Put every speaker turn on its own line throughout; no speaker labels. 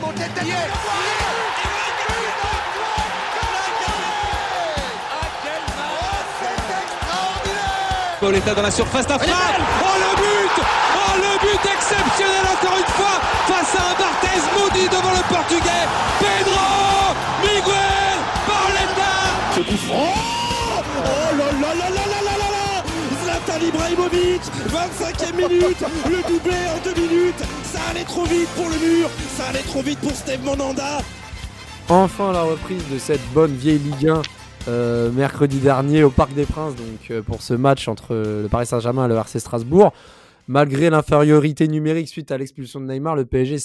monté de tête.
Pauletta dans la surface d'affaire. Oh le but Oh le but exceptionnel encore une fois face à un Barthez maudit devant le portugais. Pedro Miguel Pauletta
Ce coup franc Zlatan Ibrahimovic 25e minute Le doublé en deux minutes Ça allait trop vite pour le mur Ça allait trop vite pour Steve Monanda
Enfin la reprise de cette bonne vieille Ligue 1 euh, mercredi dernier au Parc des Princes donc euh, pour ce match entre le Paris Saint-Germain et le RC Strasbourg. Malgré l'infériorité numérique suite à l'expulsion de Neymar, le PSG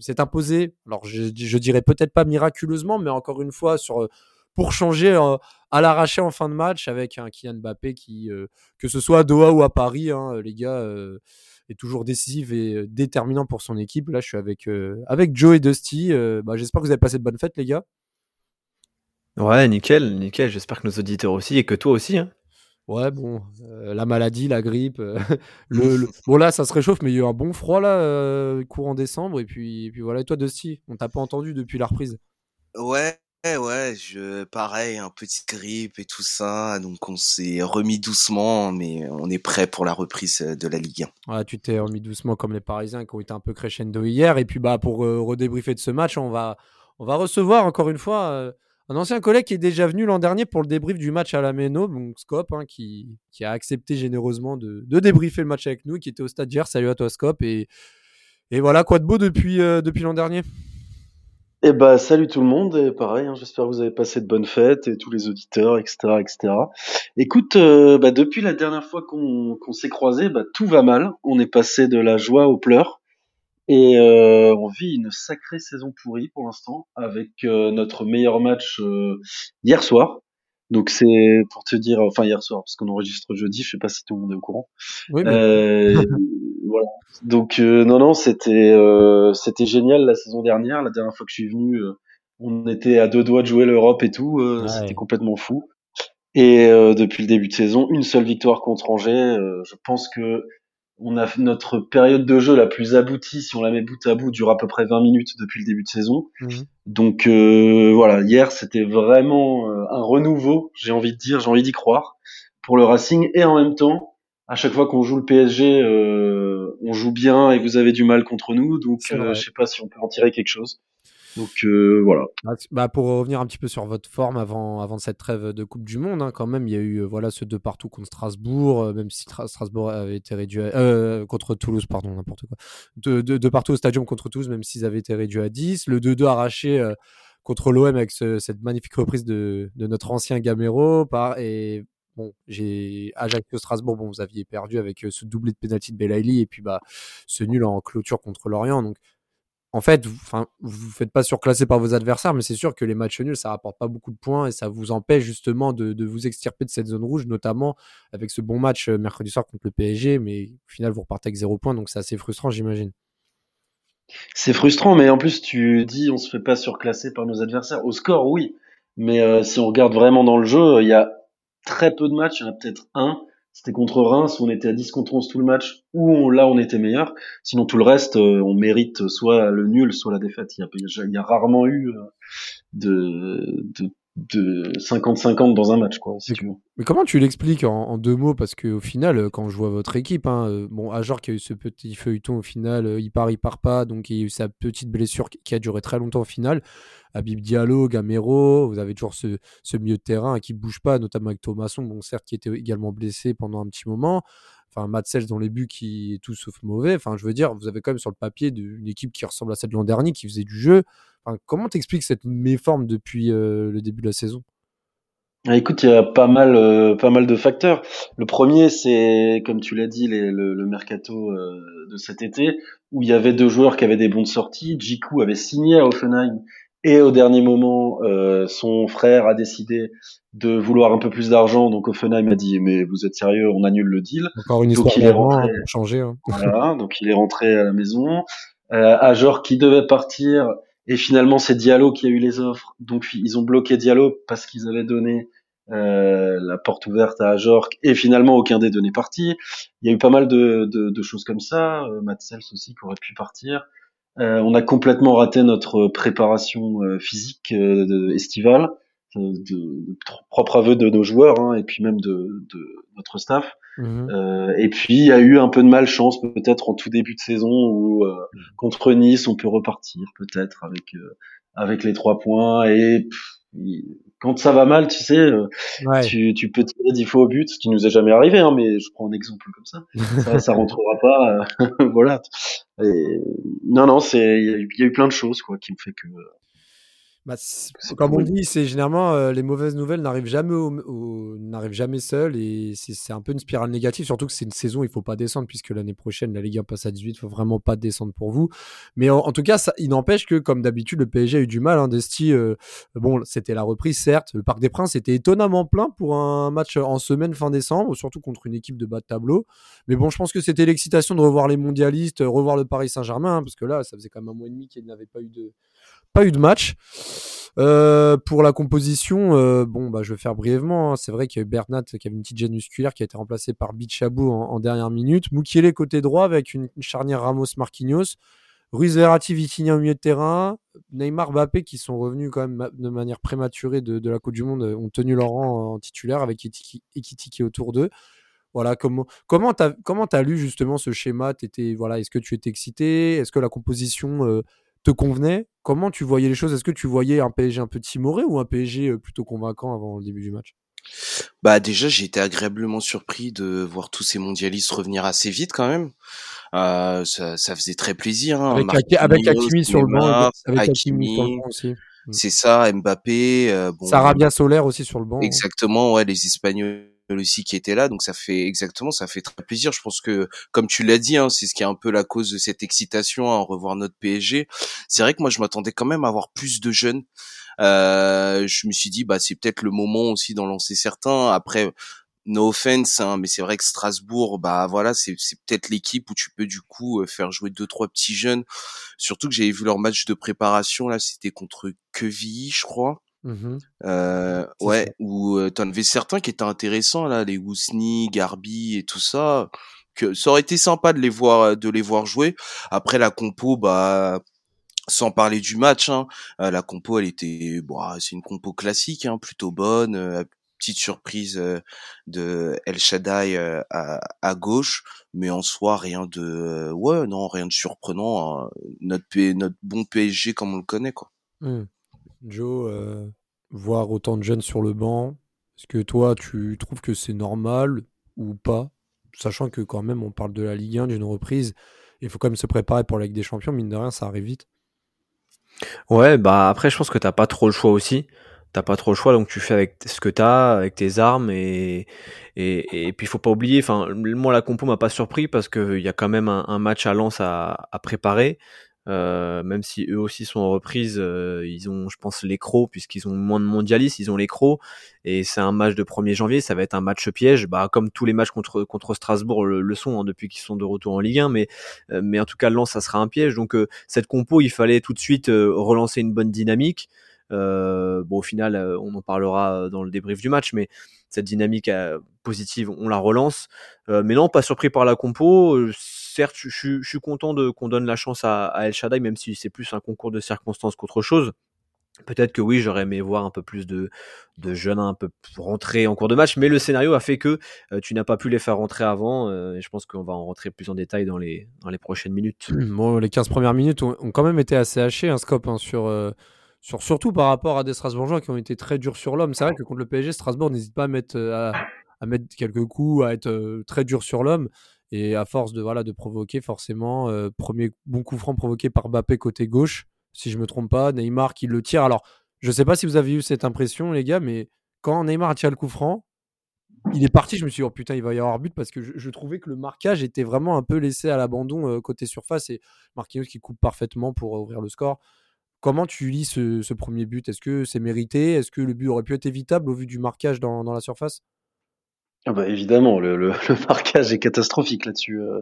s'est imposé. Alors je, je dirais peut-être pas miraculeusement, mais encore une fois sur pour changer euh, à l'arraché en fin de match avec un Kylian Mbappé qui, euh, que ce soit à Doha ou à Paris, hein, les gars, euh, est toujours décisif et déterminant pour son équipe. Là, je suis avec, avec Joe et Dusty. Bah, J'espère que vous avez passé de bonnes fêtes, les gars.
Ouais, nickel, nickel. J'espère que nos auditeurs aussi et que toi aussi. Hein.
Ouais, bon, la maladie, la grippe. le, Bon, là, ça se réchauffe, mais il y a eu un bon froid, là, courant décembre. Et puis, et puis voilà, et toi, Dusty, on t'a pas entendu depuis la reprise.
Ouais, ouais, je, pareil, un petit grippe et tout ça. Donc, on s'est remis doucement, mais on est prêt pour la reprise de la Ligue
1. Ouais, tu t'es remis doucement comme les Parisiens qui ont été un peu crescendo hier. Et puis, bah, pour redébriefer de ce match, on va, on va recevoir encore une fois un ancien collègue qui est déjà venu l'an dernier pour le débrief du match à la Méno, donc Scope, hein, qui, a accepté généreusement de, de, débriefer le match avec nous, qui était au stade hier. Salut à toi, Scope. Et, et voilà, quoi de beau depuis, depuis l'an dernier
eh bah, salut tout le monde, et pareil, hein, j'espère que vous avez passé de bonnes fêtes, et tous les auditeurs, etc., etc. Écoute, euh, bah, depuis la dernière fois qu'on s'est croisés, bah, tout va mal. On est passé de la joie aux pleurs, et euh, on vit une sacrée saison pourrie pour l'instant, avec euh, notre meilleur match hier soir. Donc c'est pour te dire, enfin hier soir, parce qu'on enregistre jeudi, je sais pas si tout le monde est au courant.
Oui,
mais... voilà. Donc euh, non non c'était euh, c'était génial la saison dernière. La dernière fois que je suis venu, euh, on était à deux doigts de jouer l'Europe et tout. Ouais. C'était complètement fou. Et depuis le début de saison, une seule victoire contre Angers. je pense que on a notre période de jeu la plus aboutie, si on la met bout à bout, dure à peu près 20 minutes depuis le début de saison.
Mmh.
Donc voilà, hier c'était vraiment un renouveau, j'ai envie de dire, j'ai envie d'y croire pour le Racing et en même temps, à chaque fois qu'on joue le PSG, euh, on joue bien et vous avez du mal contre nous. Donc, euh, je sais pas si on peut en tirer quelque chose. Donc euh, voilà.
Bah, pour revenir un petit peu sur votre forme avant, avant cette trêve de Coupe du Monde, hein, quand même, il y a eu voilà ce deux partout contre Strasbourg, même si Strasbourg avait été réduit à, contre Toulouse, pardon, n'importe quoi. Deux de, de, partout au stadium contre Toulouse, même s'ils avaient été réduits à 10. Le 2-2 arraché contre l'OM avec ce, cette magnifique reprise de, de notre ancien Gamero par, et Bon, j'ai Ajaccio Strasbourg, vous aviez perdu avec ce doublé de pénalty de Belaïli et puis bah ce nul en clôture contre Lorient. Donc en fait, vous, vous faites pas surclasser par vos adversaires, mais c'est sûr que les matchs nuls, ça rapporte pas beaucoup de points et ça vous empêche justement de, vous extirper de cette zone rouge, notamment avec ce bon match mercredi soir contre le PSG, mais au final vous repartez avec zéro point, donc c'est assez frustrant, j'imagine.
C'est frustrant, mais en plus tu dis on se fait pas surclasser par nos adversaires. Au score, oui, mais euh, si on regarde vraiment dans le jeu, il y a très peu de matchs, il y en a peut-être un, c'était contre Reims où on était à 10 contre 11 tout le match, où là on était meilleur. Sinon tout le reste, euh, on mérite soit le nul, soit la défaite. Il y a, il y a rarement eu euh, de, de de 50-50 dans un match, quoi, si
mais,
tu veux.
Mais comment tu l'expliques en, en, deux mots? Parce qu'au final, quand je vois votre équipe, hein, bon, Ajor qui a eu ce petit feuilleton au final, il part, il part pas, donc il y a eu sa petite blessure qui a duré très longtemps au final. Habib Diallo, Gamero, vous avez toujours ce, ce milieu de terrain qui bouge pas, notamment avec Thomasson, bon, certes, qui était également blessé pendant un petit moment. Enfin, Matsels dans les buts qui est tout sauf mauvais. Enfin, je veux dire, vous avez quand même sur le papier une équipe qui ressemble à celle de l'an dernier, qui faisait du jeu. Enfin, comment t'expliques cette méforme depuis euh, le début de la saison?
Ah, Écoute, il y a pas mal, euh, pas mal de facteurs. Le premier, c'est, comme tu l'as dit, le, le, mercato euh, de cet été, où il y avait deux joueurs qui avaient des bonnes sorties. Jiku avait signé à Offenheim et au dernier moment, euh, son frère a décidé de vouloir un peu plus d'argent. Donc Offenheim a dit mais vous êtes sérieux, on annule le deal.
Encore une
donc
histoire il est rentré, pour changer. Hein.
Voilà, donc il est rentré à la maison. Euh, Ajor qui devait partir et finalement c'est Diallo qui a eu les offres. Donc ils ont bloqué Diallo parce qu'ils avaient donné euh, la porte ouverte à Ajor et finalement aucun des deux n'est parti. Il y a eu pas mal de, de, de choses comme ça. Euh, Matt Sells aussi qui aurait pu partir. On a complètement raté notre préparation physique estivale, de, propre aveu de nos joueurs hein, et puis même de, de notre staff. Mmh et puis il y a eu un peu de malchance peut-être en tout début de saison où contre Nice on peut repartir peut-être avec avec les trois points et quand ça va mal, tu sais, euh, tu, tu, peux tirer dix fois au but, ce qui nous est jamais arrivé, hein, mais je prends un exemple comme ça. ça, ça rentrera pas, euh, voilà. Et, non, non, c'est, il y, a eu plein de choses, quoi, qui me fait que
bah, comme on dit, c'est généralement euh, les mauvaises nouvelles n'arrivent jamais, au, n'arrivent jamais seules et c'est un peu une spirale négative. Surtout que c'est une saison, il faut pas descendre puisque l'année prochaine la Ligue 1 passe à 18, il faut vraiment pas descendre pour vous. Mais en, tout cas, ça, il n'empêche que comme d'habitude, le PSG a eu du mal. Hein, Desti, euh, bon, c'était la reprise certes. Le Parc des Princes était étonnamment plein pour un match en semaine fin décembre, surtout contre une équipe de bas de tableau. Mais bon, je pense que c'était l'excitation de revoir les mondialistes, revoir le Paris Saint-Germain, hein, parce que là, ça faisait quand même un mois et demi qu'il n'avait pas eu de pas eu de match. Euh, pour la composition, euh, bon, bah, je vais faire brièvement. Hein. C'est vrai qu'il y a eu Bernat qui avait une petite gêne musculaire qui a été remplacé par Bichabou en, dernière minute. Mukiele côté droit avec une, charnière Ramos-Marquinhos. Ruiz Verratti, Vitinha au milieu de terrain. Neymar, Mbappé qui sont revenus quand même de manière prématurée de, la Coupe du Monde ont tenu leur rang en titulaire avec Ekitiki autour d'eux. Voilà, comment comment t'as as lu justement ce schéma? Voilà, est-ce que tu étais excité? Est-ce que la composition euh, te convenait Comment tu voyais les choses? Est-ce que tu voyais un PSG un peu timoré ou un PSG euh, plutôt convaincant avant le début du match?
Bah déjà j'ai été agréablement surpris de voir tous ces mondialistes revenir assez vite quand même. Euh, ça, ça, faisait très plaisir. Hein.
Avec, Hakimi sur le banc, avec Hakimi sur le banc aussi.
Mm. C'est ça, Mbappé. Euh,
bon, Sarabia Solaire aussi sur le banc.
Exactement, ouais, les Espagnols aussi qui était là donc ça fait exactement ça fait très plaisir. Je pense que comme tu l'as dit hein, c'est ce qui est un peu la cause de cette excitation à revoir notre PSG c'est vrai que moi je m'attendais quand même à avoir plus de jeunes. Euh, je me suis dit bah c'est peut-être le moment aussi d'en lancer certains. Après no offense hein, mais c'est vrai que Strasbourg bah voilà c'est c'est peut-être l'équipe où tu peux du coup euh, faire jouer deux trois petits jeunes. Surtout que j'avais vu leur match de préparation là c'était contre Quevilly je crois Mmh euh, ouais, où euh, t'en avais certains qui étaient intéressants là, les Wousni, Garbi et tout ça. Que ça aurait été sympa de les voir, de les voir jouer. Après la compo, bah sans parler du match, hein, euh, la compo elle était, bah, c'est une compo classique, hein, plutôt bonne. Euh, petite surprise de El Shaddai à, à, gauche, mais en soi rien de, ouais non rien de surprenant. Hein. Notre notre bon PSG comme on le connaît quoi.
Mmh. Joe, euh, voir autant de jeunes sur le banc, est-ce que toi, tu trouves que c'est normal ou pas? Sachant que quand même, on parle de la Ligue 1, d'une reprise, il faut quand même se préparer pour la Ligue des Champions, mine de rien, ça arrive vite.
Ouais, bah après, je pense que t'as pas trop le choix aussi. T'as pas trop le choix, donc tu fais avec ce que t'as, avec tes armes, et, et, et puis faut pas oublier, enfin, moi la compo m'a pas surpris parce qu'il y a quand même un, match à Lens à, à préparer. Euh, même si eux aussi sont en reprise, euh, ils ont, je pense, les crocs, puisqu'ils ont moins de mondialistes, ils ont les crocs, et c'est un match de 1er janvier, ça va être un match piège, bah, comme tous les matchs contre, contre Strasbourg le, sont, hein, depuis qu'ils sont de retour en Ligue 1, mais, euh, mais en tout cas, Lens, ça sera un piège, donc cette compo, il fallait tout de suite relancer une bonne dynamique, bon, au final, on en parlera dans le débrief du match, mais cette dynamique positive, on la relance, mais non, pas surpris par la compo, certes, je, suis content de qu'on donne la chance à, El Shaddai, même si c'est plus un concours de circonstances qu'autre chose. Peut-être que oui, j'aurais aimé voir un peu plus de, de jeunes un peu rentrer en cours de match, mais le scénario a fait que euh, tu n'as pas pu les faire rentrer avant. Euh, je pense qu'on va en rentrer plus en détail dans les, prochaines minutes.
Bon, les 15 premières minutes ont, quand même été assez hachées, un scope hein, sur, euh, sur, surtout par rapport à des Strasbourgeois qui ont été très durs sur l'homme. C'est vrai que contre le PSG, Strasbourg n'hésite pas à mettre, à, mettre quelques coups, à être très dur sur l'homme. Et à force de, voilà, de provoquer, forcément, euh, premier bon coup franc provoqué par Bappé côté gauche, si je me trompe pas, Neymar qui le tire. Alors, je ne sais pas si vous avez eu cette impression, les gars, mais quand Neymar a tiré le coup franc, il est parti. Je me suis dit, oh putain, il va y avoir but parce que je, trouvais que le marquage était vraiment un peu laissé à l'abandon euh, côté surface et Marquinhos qui coupe parfaitement pour ouvrir le score. Comment tu lis ce, premier but? Est-ce que c'est mérité? Est-ce que le but aurait pu être évitable au vu du marquage dans la surface?
Ah bah évidemment, le, marquage est catastrophique là-dessus, euh,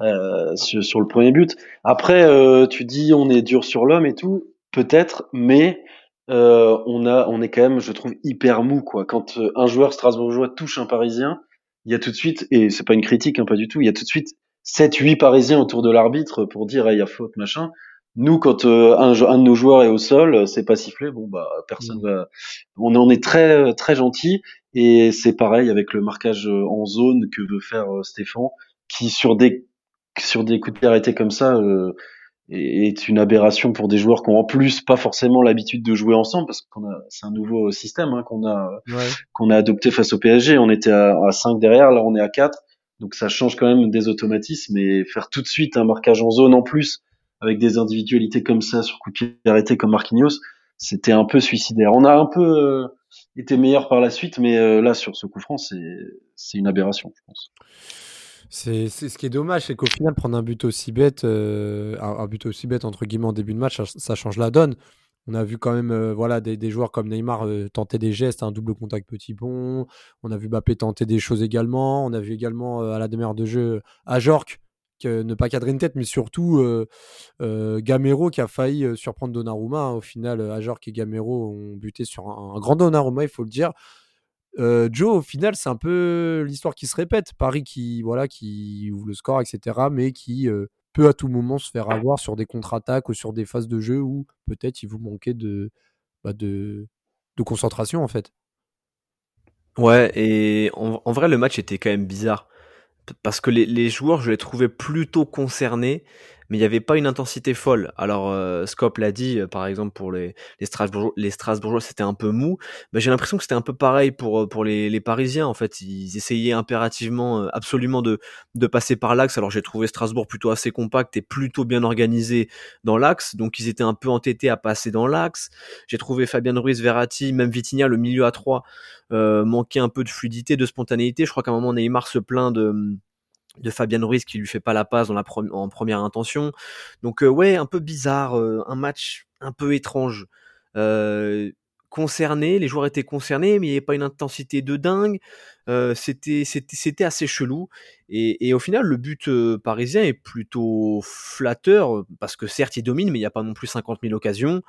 euh sur, le premier but. Après, euh, tu dis on est dur sur l'homme et tout, peut-être, mais on a, on est quand même, je trouve, hyper mou quoi. Quand un joueur strasbourgeois touche un Parisien, il y a tout de suite, et c'est pas une critique, hein, pas du tout, il y a tout de suite 7-8 Parisiens autour de l'arbitre pour dire il y a faute machin. Nous, quand un, un, de nos joueurs est au sol, c'est pas sifflé. Bon, bah, personne mmh. va. On en est très très gentil. Et c'est pareil avec le marquage en zone que veut faire Stéphane, qui sur des sur des coups de pied arrêtés comme ça euh, est une aberration pour des joueurs qui ont en plus pas forcément l'habitude de jouer ensemble parce qu'on a c'est un nouveau système hein, qu'on a qu'on a adopté face au PSG. On était à, à 5 derrière, là on est à 4. Donc ça change quand même des automatismes et faire tout de suite un marquage en zone en plus avec des individualités comme ça sur coup de pied arrêté comme Marquinhos, c'était un peu suicidaire. On a un peu euh, été meilleur par la suite, mais euh, là sur ce coup franc, c'est une aberration, je pense.
C'est ce qui est dommage, c'est qu'au final, prendre un but aussi bête, euh, un, but aussi bête entre guillemets en début de match, ça, change la donne. On a vu quand même voilà, des, joueurs comme Neymar tenter des gestes, un double contact petit pont. On a vu Mbappé tenter des choses également. On a vu également à la demeure de jeu à Jork ne pas cadrer une tête, mais surtout Gamero qui a failli surprendre Donnarumma. Au final, Ajorc et Gamero ont buté sur un, grand Donnarumma, il faut le dire. Joe, au final, c'est un peu l'histoire qui se répète. Paris qui, voilà, qui ouvre le score, etc., mais qui peut à tout moment se faire avoir sur des contre-attaques ou sur des phases de jeu où peut-être il vous manquait de, bah, de, concentration, en fait.
Ouais, et en, vrai, le match était quand même bizarre. Parce que les, joueurs, je les trouvais plutôt concernés mais il n'y avait pas une intensité folle. Alors, euh, Scop l'a dit, euh, par exemple, pour les, les Strasbourgeois, les Strasbourgeois c'était un peu mou. Mais j'ai l'impression que c'était un peu pareil pour, euh, pour les, les Parisiens, en fait. Ils essayaient impérativement, absolument de, de passer par l'axe. Alors, j'ai trouvé Strasbourg plutôt assez compact et plutôt bien organisé dans l'axe. Donc, ils étaient un peu entêtés à passer dans l'axe. J'ai trouvé Fabien Ruiz, Verratti, même Vitinha, le milieu à 3, euh, manquait un peu de fluidité, de spontanéité. Je crois qu'à un moment, Neymar se plaint de de Fabien Ruiz qui lui fait pas la passe en première intention. Donc euh, ouais, un peu bizarre, euh, un match un peu étrange. Euh, concerné, les joueurs étaient concernés, mais il n'y avait pas une intensité de dingue. c'était c'était assez chelou. Et, au final, le but parisien est plutôt flatteur parce que certes il domine, mais il n'y a pas non plus 50 000 occasions.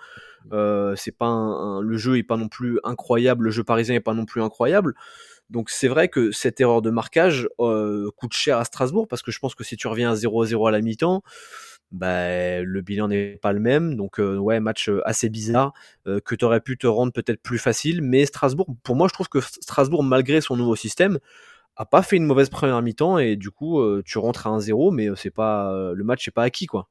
c'est pas le jeu est pas non plus incroyable, le jeu parisien est pas non plus incroyable. Donc c'est vrai que cette erreur de marquage euh, coûte cher à Strasbourg parce que je pense que si tu reviens à 0-0 à la mi-temps, bah, le bilan n'est pas le même. Donc euh, ouais, match euh, assez bizarre que tu aurais pu te rendre peut-être plus facile. Mais Strasbourg, pour moi, je trouve que Strasbourg, malgré son nouveau système, a pas fait une mauvaise première mi-temps et du coup tu rentres à 1-0, mais c'est pas le match n'est pas acquis quoi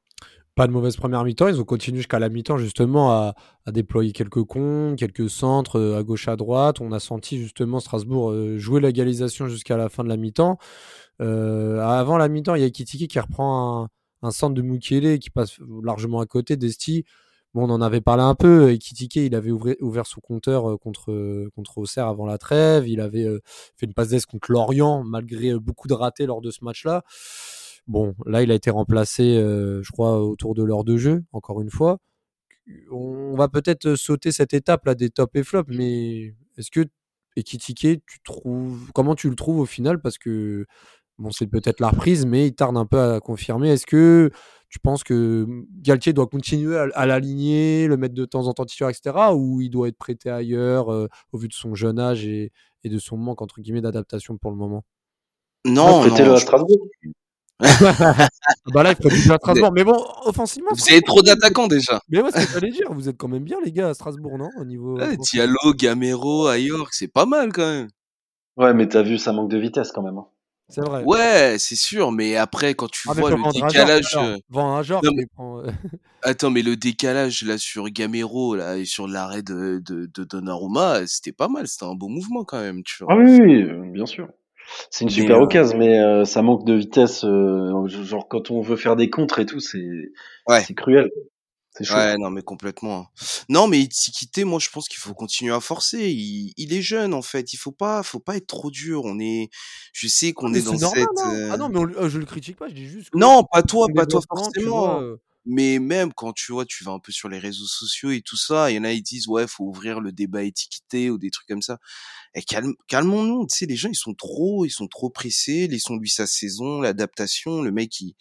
pas de mauvaise première mi-temps. Ils ont continué jusqu'à la mi-temps justement à, déployer quelques cons, quelques centres euh, à gauche à droite. On a senti justement Strasbourg euh, jouer l'égalisation jusqu'à la fin de la mi-temps. Euh, avant la mi-temps, il y a Kitiki qui reprend un, centre de Mukele qui passe largement à côté d'Esti. Bon, on en avait parlé un peu. Et il avait ouvert son compteur contre, contre Auxerre avant la trêve. Il avait fait une passe d'ess contre Lorient, malgré beaucoup de ratés lors de ce match-là. Bon, là, il a été remplacé, euh, je crois, autour de l'heure de jeu, encore une fois. On va peut-être sauter cette étape là des top et flop, mais est-ce que Ekitike, tu trouves comment tu le trouves au final? Parce que bon, c'est peut-être la reprise, mais il tarde un peu à confirmer. Est-ce que tu penses que Galtier doit continuer à, l'aligner, le mettre de temps en temps titulaire, etc., ou il doit être prêté ailleurs euh, au vu de son jeune âge et, de son manque entre guillemets d'adaptation pour le moment?
Non, non,
le à Strasbourg.
Bah là, il faut du bien à Strasbourg. Mais bon, offensivement.
Vous avez trop d'attaquants déjà.
Mais ouais, c'est ce que j'allais dire. Vous êtes quand même bien, les gars, à Strasbourg, non Au niveau.
Ouais, Diallo, Gamero, à York, c'est pas mal quand même.
Ouais, mais t'as vu, ça manque de vitesse quand même. Hein.
C'est vrai.
Ouais, c'est sûr, mais après, quand tu ah, vois le décalage.
Vend un genre,
Attends, mais le décalage là sur Gamero là, et sur l'arrêt de, de, de Donnarumma, c'était pas mal, c'était un beau mouvement quand même. Tu vois.
Ah oui, oui, bien sûr. C'est une super euh, occasion, mais euh, ça manque de vitesse. Euh, genre quand on veut faire des contres et tout, c'est
ouais.
c'est cruel.
Ouais, non, mais complètement. Non, mais Itikité, moi, je pense qu'il faut continuer à forcer. Il, il, est jeune, en fait. Il faut pas, faut pas être trop dur. On est, je sais qu'on est dans cette.
Ah non, mais je le critique pas. Je dis juste.
non, pas toi, pas toi forcément. Mais même quand tu vois, tu vas un peu sur les réseaux sociaux et tout ça, il y en a ils disent ouais, faut ouvrir le débat étiqueté ou des trucs comme ça. Et calme, calmons-nous, tu sais, les gens ils sont trop, ils sont trop pressés. Laissons-lui sa saison, l'adaptation. Le mec il,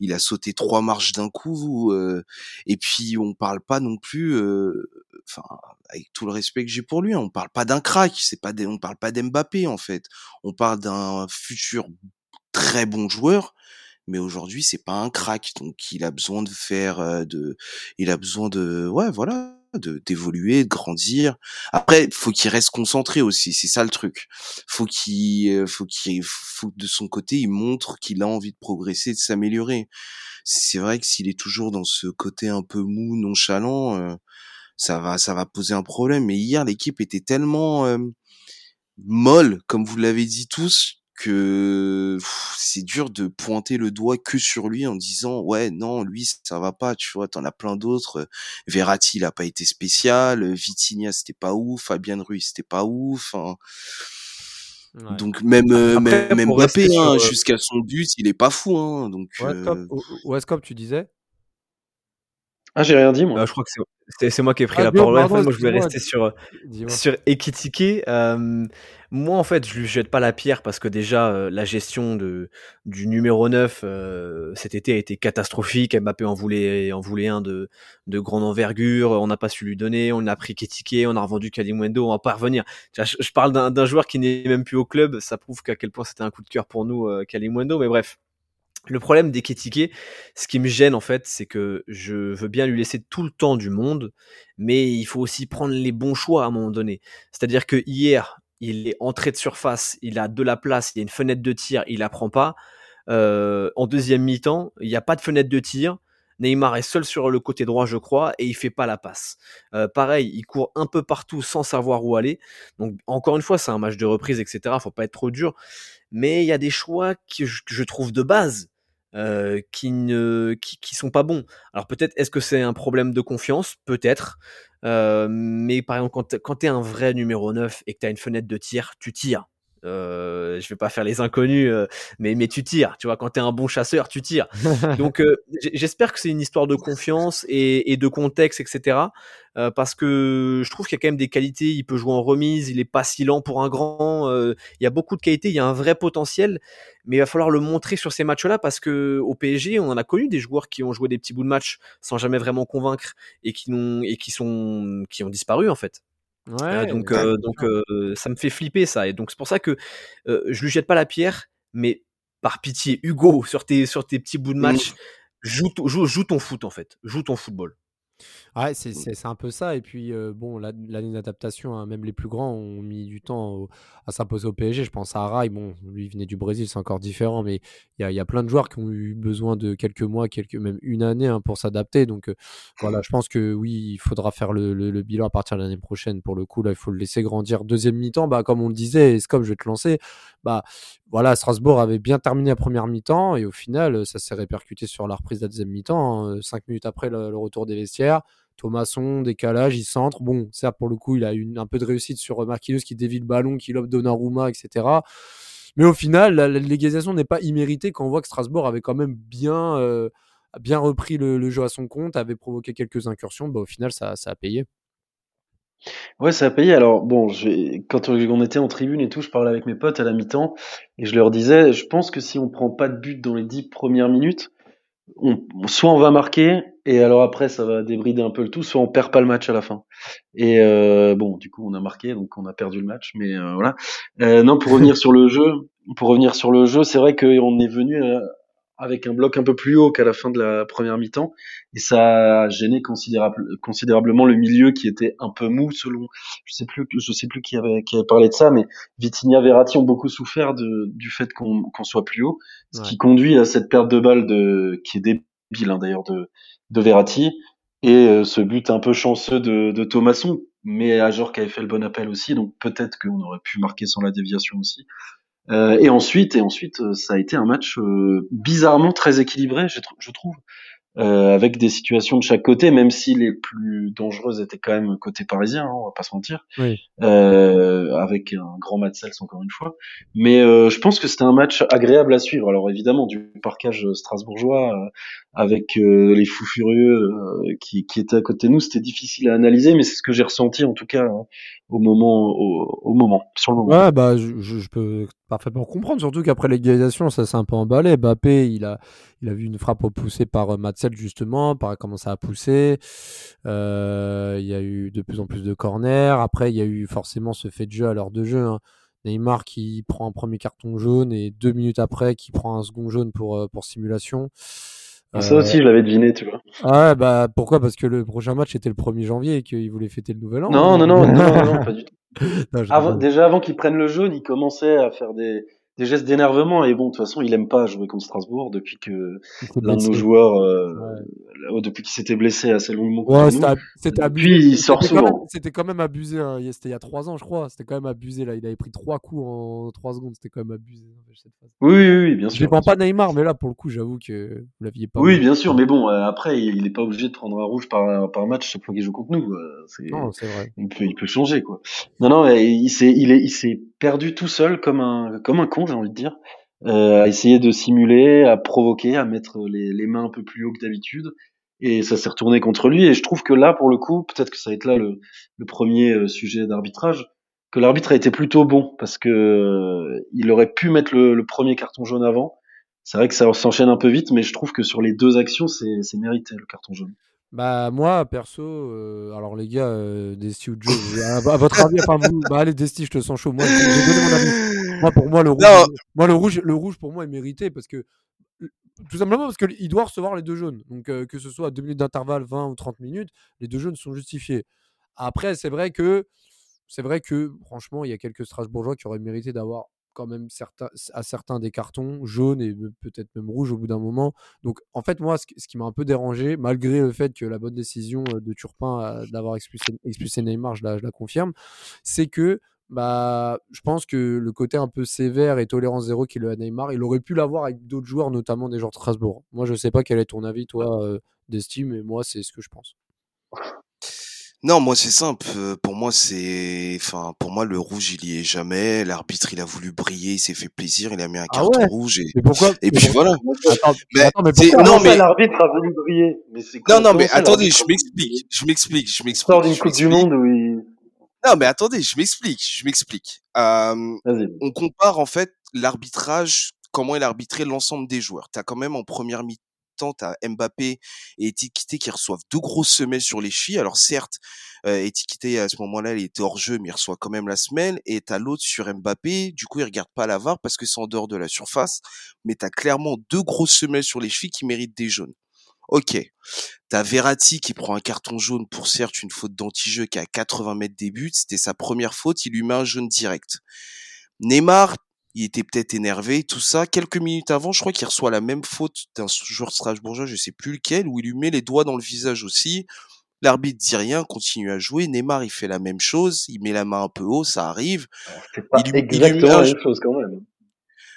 il a sauté trois marches d'un coup. Euh, et puis on parle pas non plus, euh, enfin avec tout le respect que j'ai pour lui, on parle pas d'un crack. C'est pas, on parle pas d'Mbappé en fait. On parle d'un futur très bon joueur mais aujourd'hui c'est pas un crack, donc il a besoin de faire de, il a besoin de, ouais, voilà, de d'évoluer, de grandir. Après, faut qu'il reste concentré aussi, c'est ça le truc. Faut qu'il, faut qu'il, faut de son côté, il montre qu'il a envie de progresser, de s'améliorer. C'est vrai que s'il est toujours dans ce côté un peu mou, nonchalant, ça va, ça va poser un problème. Mais hier, l'équipe était tellement molle, comme vous l'avez dit tous, que c'est dur de pointer le doigt que sur lui en disant ouais non lui ça va pas tu vois t'en as plein d'autres Verratti il a pas été spécial Vitinha c'était pas ouf Fabien Ruiz c'était pas ouf hein. donc même même, même Mbappé hein, jusqu'à son but il est pas fou hein donc
Westcop, tu disais?
Ah j'ai rien dit moi.
Bah, je crois que c'est moi qui ai pris ah, la parole. moi, je voulais rester sur, sur Ekitike. Euh, moi, en fait, je lui jette pas la pierre parce que déjà, euh, la gestion de, du numéro 9 euh, cet été a été catastrophique. Mbappé en voulait, en voulait un de, de grande envergure. On n'a pas su lui donner. On a pris Ekitike. On a revendu Kalimwendo. On va pas revenir. Je, je parle d'un joueur qui n'est même plus au club. Ça prouve qu'à quel point c'était un coup de cœur pour nous, euh, Kalimwendo. Mais bref. Le problème d'Eketike, ce qui me gêne en fait, c'est que je veux bien lui laisser tout le temps du monde, mais il faut aussi prendre les bons choix à un moment donné. C'est-à-dire que hier, il est entré de surface, il a de la place, il y a une fenêtre de tir, il la prend pas. Euh, en deuxième mi-temps, il n'y a pas de fenêtre de tir. Neymar est seul sur le côté droit, je crois, et il fait pas la passe. Euh, pareil, il court un peu partout sans savoir où aller. Donc encore une fois, c'est un match de reprise, etc. Faut pas être trop dur, mais il y a des choix que je trouve de base euh, qui ne qui, qui, sont pas bons. Alors peut-être est-ce que c'est un problème de confiance? Peut-être. Euh, mais par exemple quand, quand tu es un vrai numéro 9 et que tu as une fenêtre de tir, tu tires. Euh, je vais pas faire les inconnus, euh, mais, mais tu tires. Tu vois, quand tu es un bon chasseur, tu tires. Donc, euh, j'espère que c'est une histoire de confiance et, et de contexte, etc. Euh, parce que je trouve qu'il y a quand même des qualités. Il peut jouer en remise, il est pas si lent pour un grand. il y a beaucoup de qualités, il y a un vrai potentiel, mais il va falloir le montrer sur ces matchs-là parce que au PSG, on en a connu des joueurs qui ont joué des petits bouts de match sans jamais vraiment convaincre et qui n'ont et qui sont qui ont disparu en fait. Ouais, donc, euh, donc euh, ça me fait flipper ça. Et donc c'est pour ça que euh, je lui jette pas la pierre, mais par pitié, Hugo, sur tes, sur tes petits bouts de mmh. match, joue, joue, joue ton foot en fait, joue ton football.
Ouais, mmh. c'est un peu ça. Et puis, bon, l'année d'adaptation, hein, même les plus grands ont mis du temps à s'imposer au PSG. Je pense à Rai, bon, lui il venait du Brésil, c'est encore différent, mais il y a, plein de joueurs qui ont eu besoin de quelques mois, quelques, même une année hein, pour s'adapter. Donc, voilà, je pense que oui, il faudra faire le, bilan à partir de l'année prochaine. Pour le coup, là, il faut le laisser grandir. Deuxième mi-temps, bah, comme on le disait, Scop, je vais te lancer. Bah, voilà, Strasbourg avait bien terminé la première mi-temps et au final, ça s'est répercuté sur la reprise de la deuxième mi-temps. Hein, cinq minutes après le retour des vestiaires. Thomasson, décalage, il centre. Bon, certes, pour le coup, il a eu un peu de réussite sur euh, Marquinhos qui dévie le ballon, qui lobe Donnarumma, etc. Mais au final, la, légalisation n'est pas imméritée quand on voit que Strasbourg avait quand même bien, euh, bien repris le, jeu à son compte, avait provoqué quelques incursions. Bah, au final, ça, ça a payé.
Ouais, ça a payé. Alors, bon, quand on était en tribune et tout, je parlais avec mes potes à la mi-temps et je leur disais, je pense que si on prend pas de but dans les dix premières minutes, soit on va marquer et alors après ça va débrider un peu le tout, soit on perd pas le match à la fin. Et euh, bon, du coup on a marqué donc on a perdu le match, mais euh, voilà. Euh, non, pour revenir sur le jeu, pour revenir sur le jeu, c'est vrai qu'on est venu avec un bloc un peu plus haut qu'à la fin de la première mi-temps et ça a gêné considérable, considérablement le milieu qui était un peu mou selon je sais plus je sais plus qui avait qui avait parlé de ça mais Vitinha Verratti ont beaucoup souffert de, du fait qu'on qu'on soit plus haut ce qui conduit à cette perte de balle de qui est hein, d'ailleurs de de Verratti et euh, ce but un peu chanceux de, de Thomasson mais Ajor qui avait fait le bon appel aussi donc peut-être qu'on aurait pu marquer sans la déviation aussi euh, et ensuite, et ensuite, euh, ça a été un match bizarrement très équilibré, je trouve. Euh, avec des situations de chaque côté, même si les plus dangereuses étaient quand même côté parisien, hein, on va pas se mentir, oui. euh, avec un grand match Sels encore une fois. Mais euh, je pense que c'était un match agréable à suivre. Alors évidemment, du parquage strasbourgeois, avec les fous furieux qui, qui, étaient à côté de nous, c'était difficile à analyser, mais c'est ce que j'ai ressenti en tout cas hein, au moment, au, au, moment, sur le moment.
Ouais, bah je, je peux parfaitement comprendre, surtout qu'après l'égalisation, ça s'est un peu emballé. Bappé, il a, il a vu une frappe poussée par euh, Justement, par comment ça a poussé. Euh, il y a eu de plus en plus de corners. Après, il y a eu forcément ce fait de jeu à l'heure de jeu. Hein. Neymar qui prend un premier carton jaune et deux minutes après qui prend un second jaune pour, euh, pour simulation.
Ça aussi, je l'avais deviné, tu vois.
Ah bah pourquoi? Parce que le prochain match était le 1er janvier et qu'il voulait fêter le nouvel an.
Non, non, non, non, non, pas du tout. Avant, déjà avant qu'il prenne le jaune, il commençait à faire des, des gestes d'énervement. Et bon de toute façon il aime pas jouer contre Strasbourg depuis que l'un de nos joueurs euh, ouais. depuis qu'il s'était blessé assez longuement
ouais, c'était abusé.
puis il sort souvent.
c'était quand même abusé hein. c'était il y a trois ans je crois. C'était quand même abusé là. Il avait pris trois coups en trois secondes. C'était quand même abusé
phase. Oui, oui oui bien sûr.
je dépends pas Neymar mais là pour le coup j'avoue que vous l'aviez pas
oui bien sûr mais bon euh, après il est pas obligé de prendre un rouge par, par match chaque fois qu'il joue contre nous
non c'est vrai.
il peut il peut changer quoi. Non non il s'est il est il s'est perdu tout seul comme un comme un con j'ai envie de dire, euh, à essayer de simuler, à provoquer, à mettre les, les mains un peu plus haut que d'habitude. Et ça s'est retourné contre lui. Et je trouve que là, pour le coup, peut-être que ça va être là le, le premier euh, sujet d'arbitrage, que l'arbitre a été plutôt bon parce que euh, il aurait pu mettre le, le premier carton jaune avant. C'est vrai que ça s'enchaîne un peu vite, mais je trouve que sur les deux actions, c'est mérité le carton jaune.
Bah moi perso, euh, alors les gars, euh, Desti ou Joe, à, à, votre avis, enfin vous, bah allez Desti, je te sens chaud. Moi, j'ai donné mon avis. Moi pour moi le rouge, non. moi le rouge, le rouge pour moi est mérité parce que tout simplement parce qu'il doit recevoir les deux jaunes. Donc euh, que ce soit à 2 minutes d'intervalle, 20 ou 30 minutes, les deux jaunes sont justifiés. Après c'est vrai que c'est vrai que franchement il y a quelques Strasbourgeois qui auraient mérité d'avoir quand même certains, à certains des cartons jaunes et peut-être même rouges au bout d'un moment. Donc en fait moi ce, qui m'a un peu dérangé, malgré le fait que la bonne décision de Turpin d'avoir expulsé, expulsé, Neymar, je la, je la confirme, c'est que bah, je pense que le côté un peu sévère et tolérance zéro qu'il a à Neymar, il aurait pu l'avoir avec d'autres joueurs, notamment des joueurs de Strasbourg. Moi je sais pas quel est ton avis toi euh, d'estime, mais moi c'est ce que je pense.
Non, moi c'est simple. Pour moi c'est, enfin, pour moi le rouge il y est jamais. L'arbitre il a voulu briller, il s'est fait plaisir, il a mis un carton
ah ouais?
rouge et.
Mais pourquoi?
Et puis voilà.
Attends,
mais,
attends, mais
c'est-
pourquoi
non mais
l'arbitre a voulu briller? Mais c'est
non non mais attendez, je m'explique, je m'explique, je m'explique.
sort d'une
je
Coupe du
m'explique.
Monde où il.
Non mais attendez, je m'explique, je m'explique. Euh,
Vas-y.
on compare en fait l'arbitrage, comment il a arbitré l'ensemble des joueurs. T'as quand même en première mi-temps, t'as Mbappé et Etiquité qui reçoivent deux grosses semelles sur les chevilles. Alors certes, euh, Etiquité à ce moment-là, il était hors jeu, mais il reçoit quand même la semelle. Et t'as l'autre sur Mbappé, du coup il regarde pas la VAR parce que c'est en dehors de la surface. Mais t'as clairement deux grosses semelles sur les chevilles qui méritent des jaunes. Ok. T'as Verratti qui prend un carton jaune pour certes une faute d'anti-jeu qui est à 80 mètres des buts. C'était sa première faute, il lui met un jaune direct. Neymar, il était peut-être énervé, tout ça. Quelques minutes avant, je crois qu'il reçoit la même faute d'un joueur strasbourgeois, je sais plus lequel, où il lui met les doigts dans le visage aussi. L'arbitre dit rien, continue à jouer. Neymar, il fait la même chose, il met la main un peu haut, ça arrive.
C'est pas
Il il
exactement
un
la même chose quand même.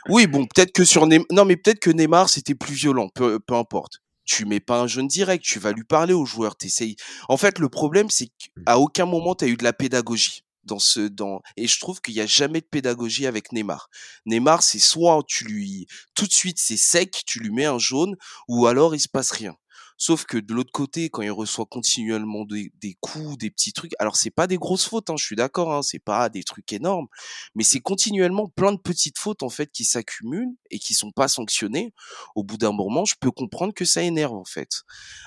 Oui, bon, peut-être que sur Neymar, non, mais peut-être que Neymar, c'était plus violent, peu, peu importe. Tu mets pas un jaune direct, tu vas lui parler au joueur, t'essayes. En fait, le problème, c'est qu'à aucun moment, tu as eu de la pédagogie dans ce, dans, et je trouve qu'il y a jamais de pédagogie avec Neymar. Neymar, c'est soit tu lui, tout de suite, c'est sec, tu lui mets un jaune, ou alors il se passe rien. Sauf que de l'autre côté, quand il reçoit continuellement des, des coups, des petits trucs, alors c'est pas des grosses fautes, hein, je suis d'accord, hein, c'est pas des trucs énormes, mais c'est continuellement plein de petites fautes en fait qui s'accumulent et qui sont pas sanctionnées. Au bout d'un moment, je peux comprendre que ça énerve en fait.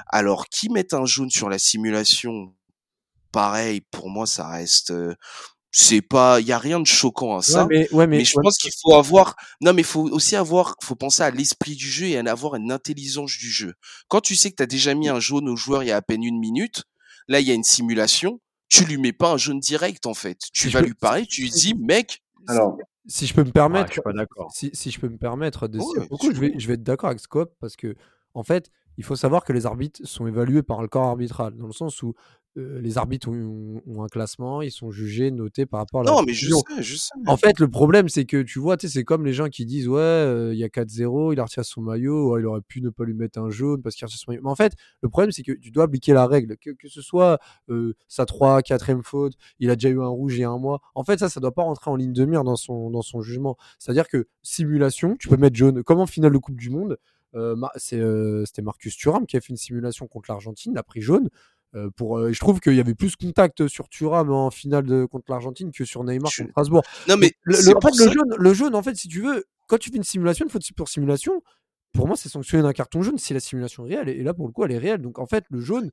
Alors qui met un jaune sur la simulation, pareil, pour moi ça reste, c'est pas, il y a rien de choquant à ça.
Ouais, mais, ouais, mais,
Mais je
ouais,
pense qu'il faut avoir, non, mais il faut aussi avoir, faut penser à l'esprit du jeu et à avoir une intelligence du jeu. Quand tu sais que tu as déjà mis un jaune au joueur il y a à peine une minute, là, il y a une simulation, tu lui mets pas un jaune direct, en fait. Tu
Si
vas
peux-
lui parler, tu lui dis, mec,
Alors,
si je peux me permettre,
je suis pas d'accord.
si, si je peux me permettre de
Ouais,
beaucoup,
tu
je vais, je vais être d'accord avec Scope parce que, en fait, il faut savoir que les arbitres sont évalués par le corps arbitral, dans le sens où euh, les arbitres ont, ont un classement, ils sont jugés, notés par rapport à la
non, mais je
décision.
sais, je sais.
En fait, le problème, c'est que tu vois, c'est comme les gens qui disent Ouais, euh, il y a 4-0, il a retiré son maillot, ouais, il aurait pu ne pas lui mettre un jaune parce qu'il a retiré son maillot. Mais en fait, le problème, c'est que tu dois appliquer la règle, que, que ce soit euh, sa 3, 4ème faute, il a déjà eu un rouge il y a un mois. En fait, ça, ça doit pas rentrer en ligne de mire dans son, dans son jugement. C'est-à-dire que simulation, tu peux mettre jaune. Comme en finale de Coupe du Monde, euh, euh, c'était Marcus Thuram qui a fait une simulation contre l'Argentine, il a pris jaune. Euh, pour, euh, je trouve qu'il y avait plus contact sur Thuram en finale de, contre l'Argentine que sur Neymar
Je-
contre Strasbourg.
Non, mais
Donc, le,
c'est
le- en
pour
fait,
ça.
le jaune, le jaune, en fait, si tu veux, quand tu fais une simulation, une faute pour simulation, pour moi, c'est sanctionné d'un carton jaune si la simulation est réelle. Et là, pour le coup, elle est réelle. Donc, en fait, le jaune,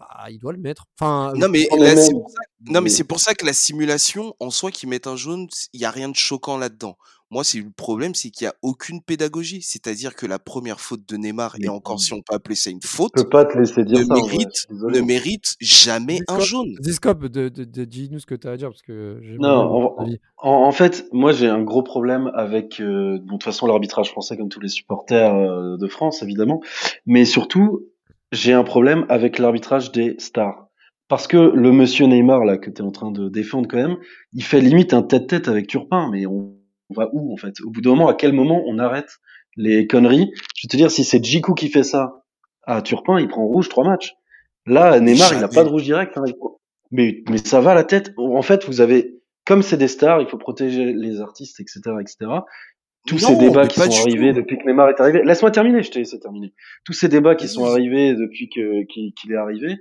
bah, il doit le mettre. Enfin,
Non, mais, c'est
même-
pour ça, non, mais
mais-
c'est pour ça que la simulation, en soi, qu'ils mettent un jaune, il n'y a rien de choquant là-dedans. Moi, c'est le problème, c'est qu'il n'y a aucune pédagogie. C'est-à-dire que la première faute de Neymar, et encore si on peut appeler ça une faute,
Je peux pas te laisser dire
ne
ça.
mérite, ne jamais un jaune.
Discop, de, de, de, dis-nous ce que tu as à dire parce que
Non, en,
avis.
en- en fait, moi j'ai un gros problème avec, euh, bon, de toute façon, l'arbitrage français, comme tous les supporters euh, de France, évidemment, mais surtout, j'ai un problème avec l'arbitrage des stars. Parce que le monsieur Neymar, là, que tu es en train de défendre quand même, il fait limite un tête-tête avec Turpin, mais on, va où, en fait? Au bout d'un moment, à quel moment on arrête les conneries? Je vais te dire, si c'est Djikou qui fait ça à Turpin, il prend rouge trois matchs. Là, Neymar, il a
Jamais.
pas de rouge direct. hein, mais, mais ça va la tête. En fait, vous avez, comme c'est des stars, il faut protéger les artistes, etc., etc. Tous ces débats qui sont arrivés
tout.
depuis que Neymar est arrivé. Laisse-moi terminer, je te laisse terminer. Tous ces débats qui sont arrivés depuis que qu'il est arrivé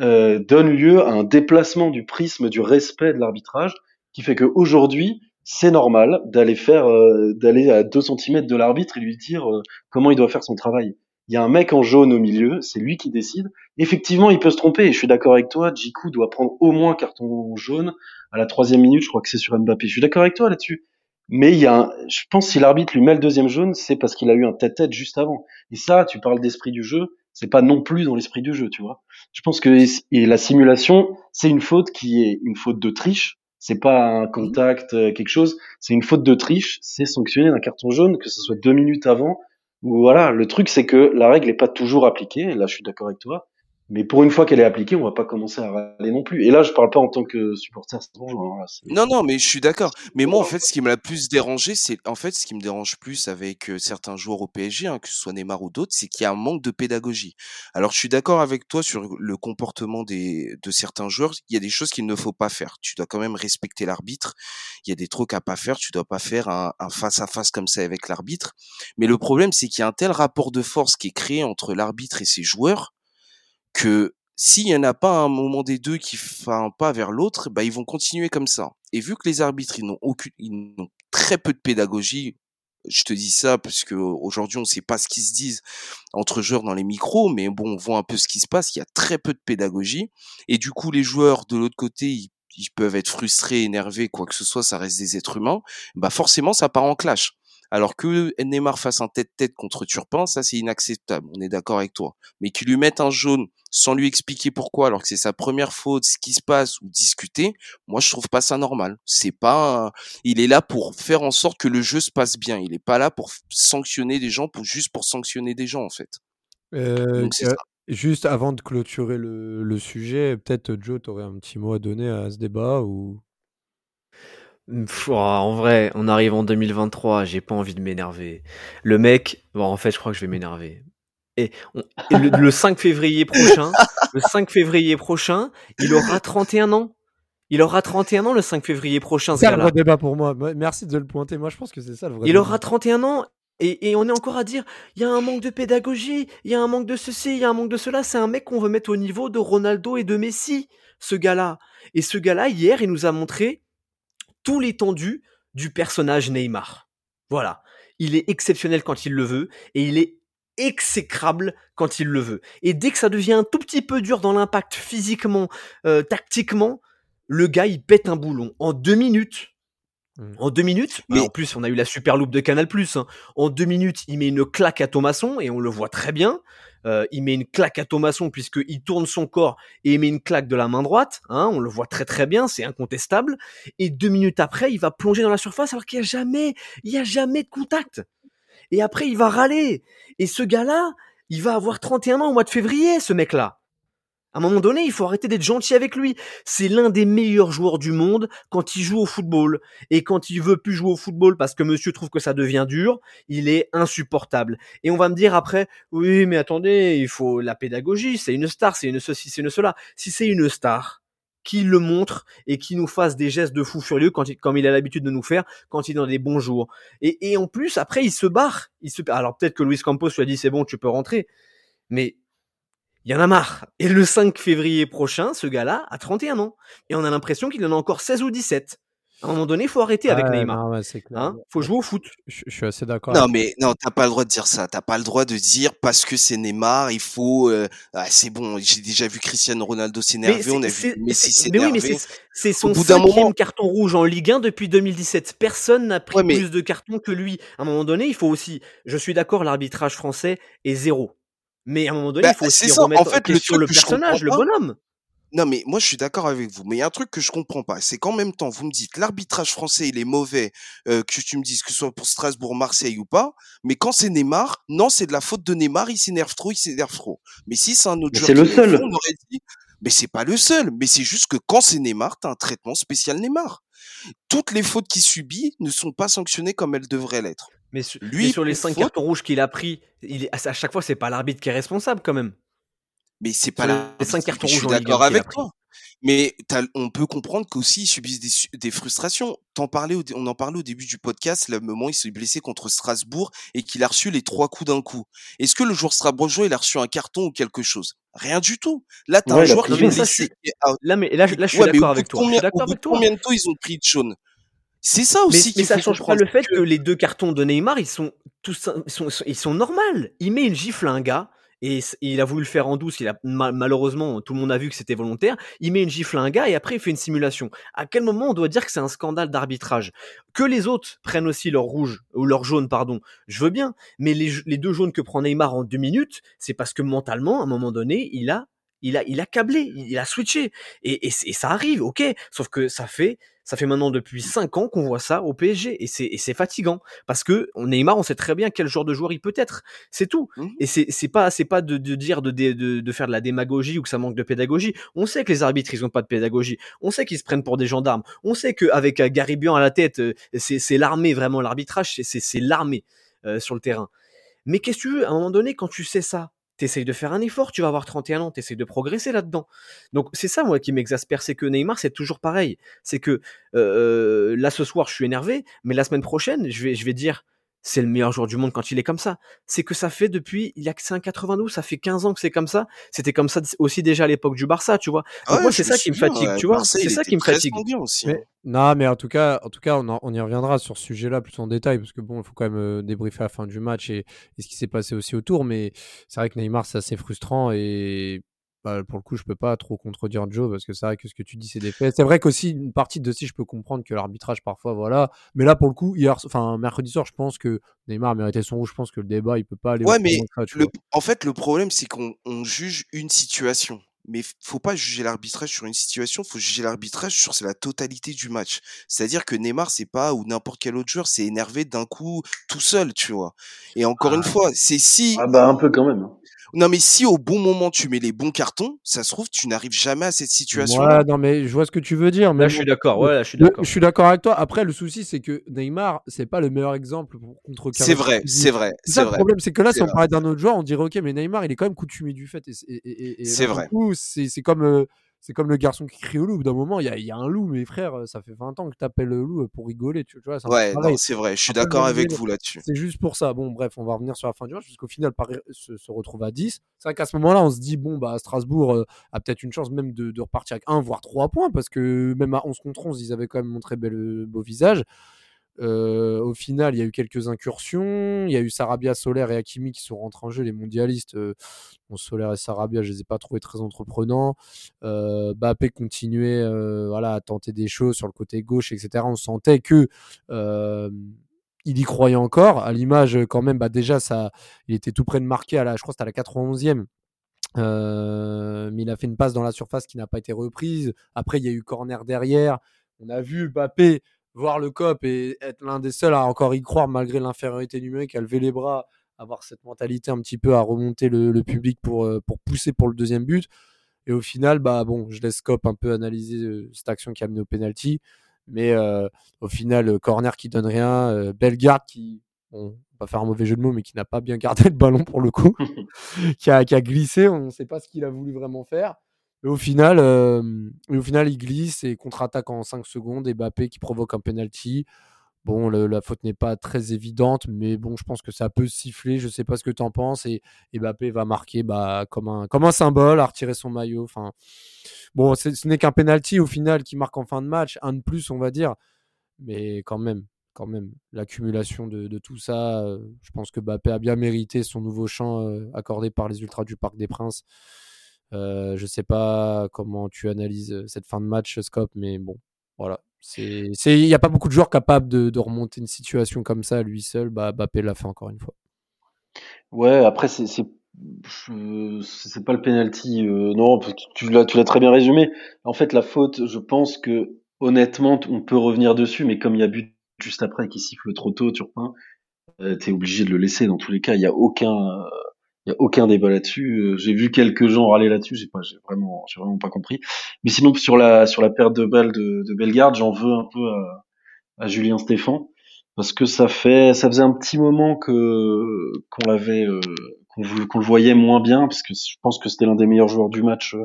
euh, donnent lieu à un déplacement du prisme du respect de l'arbitrage, qui fait qu'aujourd'hui, c'est normal d'aller faire, euh, d'aller à 2 cm de l'arbitre et lui dire euh, comment il doit faire son travail. Il y a un mec en jaune au milieu, c'est lui qui décide. Effectivement, il peut se tromper. Et je suis d'accord avec toi. Djikou doit prendre au moins carton jaune à la troisième minute. Je crois que c'est sur Mbappé. Je suis d'accord avec toi là-dessus. Mais il y a, un, je pense, si l'arbitre lui met le deuxième jaune, c'est parce qu'il a eu un tête-tête juste avant. Et ça, tu parles d'esprit du jeu, c'est pas non plus dans l'esprit du jeu, tu vois. Je pense que et la simulation, c'est une faute qui est une faute de triche. C'est pas un contact, euh, quelque chose. C'est une faute de triche. C'est sanctionné d'un carton jaune, que ce soit deux minutes avant. Voilà. Le truc, c'est que la règle est pas toujours appliquée. Là, je suis d'accord avec toi. Mais pour une fois qu'elle est appliquée, on va pas commencer à râler non plus. Et là, je parle pas en tant que supporter hein,
Non, non, mais je suis d'accord. Mais moi, en fait, ce qui me l'a plus dérangé, c'est en fait ce qui me dérange plus avec euh, certains joueurs au PSG, hein, que ce soit Neymar ou d'autres, c'est qu'il y a un manque de pédagogie. Alors, je suis d'accord avec toi sur le comportement des de certains joueurs. Il y a des choses qu'il ne faut pas faire. Tu dois quand même respecter l'arbitre. Il y a des trucs à pas faire. Tu dois pas faire un, un face à face comme ça avec l'arbitre. Mais le problème, c'est qu'il y a un tel rapport de force qui est créé entre l'arbitre et ses joueurs que s'il y en a pas un moment des deux qui fait un pas vers l'autre, bah ils vont continuer comme ça. Et vu que les arbitres ils n'ont aucune, ils n'ont très peu de pédagogie, je te dis ça parce que aujourd'hui on sait pas ce qu'ils se disent entre joueurs dans les micros, mais bon on voit un peu ce qui se passe. Il y a très peu de pédagogie et du coup les joueurs de l'autre côté ils, ils peuvent être frustrés, énervés, quoi que ce soit, ça reste des êtres humains. Bah forcément ça part en clash. Alors que Neymar fasse un tête-tête contre Turpin, ça c'est inacceptable. On est d'accord avec toi. Mais qu'il lui mette un jaune sans lui expliquer pourquoi, alors que c'est sa première faute, ce qui se passe ou discuter, moi je trouve pas ça normal. C'est pas, un- il est là pour faire en sorte que le jeu se passe bien. Il est pas là pour sanctionner des gens pour juste pour sanctionner des gens en fait.
Euh,
Donc c'est
euh,
ça.
juste avant de clôturer le, le sujet, peut-être Joe, tu aurais un petit mot à donner à ce débat ou?
En vrai, on arrive en 2023, j'ai pas envie de m'énerver. Le mec, bon, en fait, je crois que je vais m'énerver. Et, on- et le, le 5 février prochain, le 5 février prochain, il aura 31 ans. Il aura 31 ans le 5 février prochain, ce
C'est le
gars-là.
vrai débat pour moi. Moi, Merci de le pointer. Moi, je pense que c'est ça le vrai
Il
débat.
aura 31 ans et, et on est encore à dire il y a un manque de pédagogie, il y a un manque de ceci, il y a un manque de cela. C'est un mec qu'on veut mettre au niveau de Ronaldo et de Messi, ce gars-là. Et ce gars-là, hier, il nous a montré tout l'étendue du personnage Neymar. Voilà. Il est exceptionnel quand il le veut et il est exécrable quand il le veut. Et dès que ça devient un tout petit peu dur dans l'impact physiquement, euh, tactiquement, le gars il pète un boulon en deux minutes.
Mm.
En deux minutes,
Mais-
bah, en plus on a eu la super loupe de Canal+. Hein. En deux minutes, il met une claque à Thomasson et on le voit très bien. Euh, il met une claque à Thomasson puisqu'il tourne son corps et il met une claque de la main droite. Hein, on le voit très très bien, c'est incontestable. Et deux minutes après, il va plonger dans la surface alors qu'il n'y a jamais, il y a jamais de contact. Et après, il va râler. Et ce gars-là, il va avoir 31 ans au mois de février, ce mec-là. À un moment donné, il faut arrêter d'être gentil avec lui. C'est l'un des meilleurs joueurs du monde quand il joue au football. Et quand il veut plus jouer au football parce que monsieur trouve que ça devient dur, il est insupportable. Et on va me dire après, oui, mais attendez, il faut la pédagogie, c'est une star, c'est une ceci, c'est une cela. Si c'est une star, qui le montre et qui nous fasse des gestes de fou furieux quand il, comme il a l'habitude de nous faire quand il est dans des bons jours. Et, et en plus, après, il se barre. Il se, alors peut-être que Luis Campos lui a dit c'est bon, tu peux rentrer. Mais il y en a marre. Et le 5 février prochain, ce gars-là a 31 ans. Et on a l'impression qu'il en a encore 16 ou 17. À un moment donné, il faut arrêter avec Neymar.
non, ouais, c'est clair.
Hein faut jouer au foot.
Je, je suis assez d'accord.
Non mais non, t'as pas le droit de dire ça. T'as pas le droit de dire parce que c'est Neymar, il faut. euh, ah, c'est bon. J'ai déjà vu Cristiano Ronaldo s'énerver. On a vu Messi
c'est- mais oui, mais
s'énerver.
c'est- son
bout d'un
cinquième
moment-
carton rouge en Ligue 1 depuis 2017. Personne n'a pris
Ouais, mais-
plus de cartons que lui. À un moment donné, il faut aussi. Je suis d'accord, l'arbitrage français est zéro. Mais à un moment donné,
Bah,
il faut aussi.
En
remettre
fait,
en
le
personnage, le bonhomme.
Non, mais moi, je suis d'accord avec vous. Mais il y a un truc que je comprends pas. C'est qu'en même temps, vous me dites l'arbitrage français, il est mauvais, euh, que tu me dises que ce soit pour Strasbourg, Marseille ou pas. Mais quand c'est Neymar, non, c'est de la faute de Neymar, il s'énerve trop, il s'énerve trop. Mais si c'est un autre joueur
c'est le seul.
fait, on aurait dit, mais c'est pas le seul. Mais c'est juste que quand c'est Neymar, t'as un traitement spécial Neymar. Toutes les fautes qu'il subit ne sont pas sanctionnées comme elles devraient l'être.
Mais, su-
Lui,
mais sur les cinq cartons rouges qu'il a pris, il est, à chaque fois, c'est pas l'arbitre qui est responsable quand même.
Mais c'est pas la.
les cinq cartons
Je suis
rouges Ligue 1
d'accord avec toi. Mais on peut comprendre qu'aussi ils subissent des, frustrations. T'en parlais on en parlait au début du podcast, le moment où il s'est blessé contre Strasbourg et qu'il a reçu les trois coups d'un coup. Est-ce que le joueur strasbourgeois il a reçu un carton ou quelque chose? Rien du tout. Là, t'as
Ouais,
un joueur qui est blessé.
Là, mais là, je- là, je suis
Ouais, mais
d'accord avec toi. Je suis
combien- au bout de combien de temps ils ont pris de jaune? C'est ça
Mais,
aussi
mais
qu'il
ça change pas le fait que les deux cartons de Neymar, ils sont tous, ils sont, ils sont normales. Il met une gifle à un gars. Et il a voulu le faire en douce, il a ma- malheureusement tout le monde a vu que c'était volontaire. Il met une gifle à un gars et après il fait une simulation. À quel moment on doit dire que c'est un scandale d'arbitrage? Que les autres prennent aussi leur rouge ou leur jaune, pardon. Je veux bien, mais les, les deux jaunes que prend Neymar en deux minutes, c'est parce que mentalement, à un moment donné, il a, il a, il a câblé, il a switché. Et, et, et ça arrive, ok. Sauf que ça fait, ça fait maintenant depuis 5 ans qu'on voit ça au PSG et c'est et c'est fatigant parce que on- Neymar, on sait très bien quel genre de joueur il peut être. C'est tout.
Mhm.
Et c'est pas c'est pas de, de dire de, de de faire de la démagogie ou que ça manque de pédagogie. On sait que les arbitres ils ont pas de pédagogie. On sait qu'ils se prennent pour des gendarmes. On sait qu'avec Gary Bian à la tête, euh, c'est l'armée vraiment l'arbitrage, c'est c'est c'est l'armée euh, sur le terrain. Mais qu'est-ce que tu veux? À un moment donné, quand tu sais ça, t'essayes de faire un effort, tu vas avoir 31 ans, t'essayes de progresser là-dedans. Donc c'est ça, moi, qui m'exaspère, c'est que Neymar, c'est toujours pareil. C'est que euh, là, ce soir, je suis énervé, mais la semaine prochaine, je vais dire, c'est le meilleur joueur du monde quand il est comme ça. C'est que ça fait depuis, il a que c'est un 92, ça fait 15 ans que c'est comme ça. C'était comme ça aussi déjà à l'époque du Barça, tu vois.
Ouais,
moi, c'est ça qui me fatigue,
ouais,
tu vois. C'est ça qui me fatigue.
aussi.
Mais-
hein.
Non, mais en tout cas, en tout cas, on, en- on y reviendra sur ce sujet-là plus en détail parce que bon, il faut quand même euh, débriefer à la fin du match et, et ce qui s'est passé aussi autour. Mais c'est vrai que Neymar, c'est assez frustrant et bah, pour le coup, je peux pas trop contredire Joe parce que c'est vrai que ce que tu dis, c'est des faits. C'est vrai qu'aussi une partie de ci, je peux comprendre que l'arbitrage parfois, voilà. Mais là, pour le coup, hier, enfin mercredi soir, je pense que Neymar méritait son rouge. Je pense que le débat, il peut pas aller.
Ouais, mais
ça,
Le, en fait, le problème, c'est qu'on on juge une situation. Mais faut pas juger l'arbitrage sur une situation, faut juger l'arbitrage sur la totalité du match. C'est-à-dire que Neymar, c'est pas, ou n'importe quel autre joueur, c'est énervé d'un coup tout seul, tu vois. Et encore une fois, c'est si,
Ah bah un peu quand même.
Non mais si au bon moment tu mets les bons cartons, ça se trouve, tu n'arrives jamais à cette situation-là.
Ouais, non, mais je vois ce que tu veux dire. Mais
Là, je suis d'accord. Ouais, là, je suis d'accord.
Je suis d'accord avec toi. Après, le souci, c'est que Neymar, c'est pas le meilleur exemple pour contrecarrer.
C'est vrai, c'est vrai,
C'est le problème, c'est que là,
C'est
si on parlait d'un autre joueur, on dirait ok, mais Neymar, il est quand même coutumier du fait. Et, et- et- et
C'est vrai.
Du coup, c'est c'est comme, euh, c'est comme le garçon qui crie au loup. D'un moment, il y a, il y a un loup, mes frères, euh, ça fait 20 ans que t'appelles le loup euh, pour rigoler. Tu vois,
Ouais, c'est vrai, je suis d'accord avec vous là-dessus.
C'est juste pour ça. Bon, bref, on va revenir sur la fin du match, puisqu'au final, Paris se, se retrouve à 10. C'est vrai qu'à ce moment-là, on se dit, bon, bah, Strasbourg euh, a peut-être une chance même de, de repartir avec 1, voire 3 points, parce que même à 11 contre 11, ils avaient quand même montré bel, beau visage. Euh, au final, il y a eu quelques incursions. Il y a eu Sarabia, Solaire et Hakimi qui sont rentrés en jeu, les mondialistes. Euh, Solaire et Sarabia, je les ai pas trouvés très entreprenants. Euh, Bappé continuait euh, voilà, à tenter des choses sur le côté gauche, etc. On sentait que euh, il y croyait encore. À l'image, quand même, bah, déjà, ça, il était tout près de marquer. À la, je crois que c'était à la 91e. Euh, mais il a fait une passe dans la surface qui n'a pas été reprise. Après, il y a eu corner derrière. On a vu Bappé voir le cop et être l'un des seuls à encore y croire malgré l'infériorité numérique, à lever les bras, avoir cette mentalité un petit peu à remonter le, le public pour, euh, pour pousser pour le deuxième but. Et au final, bah bon, je laisse Cop un peu analyser euh, cette action qui a mené au penalty. Mais euh, au final, corner qui donne rien, euh, Bellegarde qui, bon, on va faire un mauvais jeu de mots, mais qui n'a pas bien gardé le ballon pour le coup, qui, a, qui a glissé, on ne sait pas ce qu'il a voulu vraiment faire. Et au final, euh, et au final, il glisse et contre-attaque en 5 secondes et Mbappé qui provoque un penalty. Bon, la faute n'est pas très évidente, mais bon, je pense que ça peut siffler. Je sais pas ce que tu en penses. Et, et Mbappé va marquer bah, comme, un, comme un symbole, à retirer son maillot. Enfin, bon, ce n'est qu'un penalty au final qui marque en fin de match, un de plus, on va dire. mais quand même, quand même, l'accumulation de, tout ça, je pense que Mbappé a bien mérité son nouveau champ accordé par les Ultras du Parc des Princes. Je ne sais pas comment tu analyses cette fin de match, Scop, mais bon, voilà. Il n'y a pas beaucoup de joueurs capables de, remonter une situation comme ça lui seul. Bah, Mbappé l'a fait encore une fois.
Ouais, après, c'est c'est pas le penalty. Euh, non, tu l'as tu l'as très bien résumé. En fait, la faute, je pense que honnêtement, on peut revenir dessus, mais comme il y a but juste après qui siffle trop tôt, Turpin, euh, t'es obligé de le laisser. Dans tous les cas, il y a aucun il y a aucun débat là-dessus. Euh, j'ai vu quelques gens râler là-dessus, j'ai pas, j'ai vraiment, j'ai vraiment pas compris. Mais sinon, sur la sur la perte de balle de, de Bellegarde, j'en veux un peu à, à Julien Stéphan parce que ça fait, ça faisait un petit moment que qu'on l'avait, euh, qu'on, le voyait moins bien, parce que je pense que c'était l'un des meilleurs joueurs du match euh,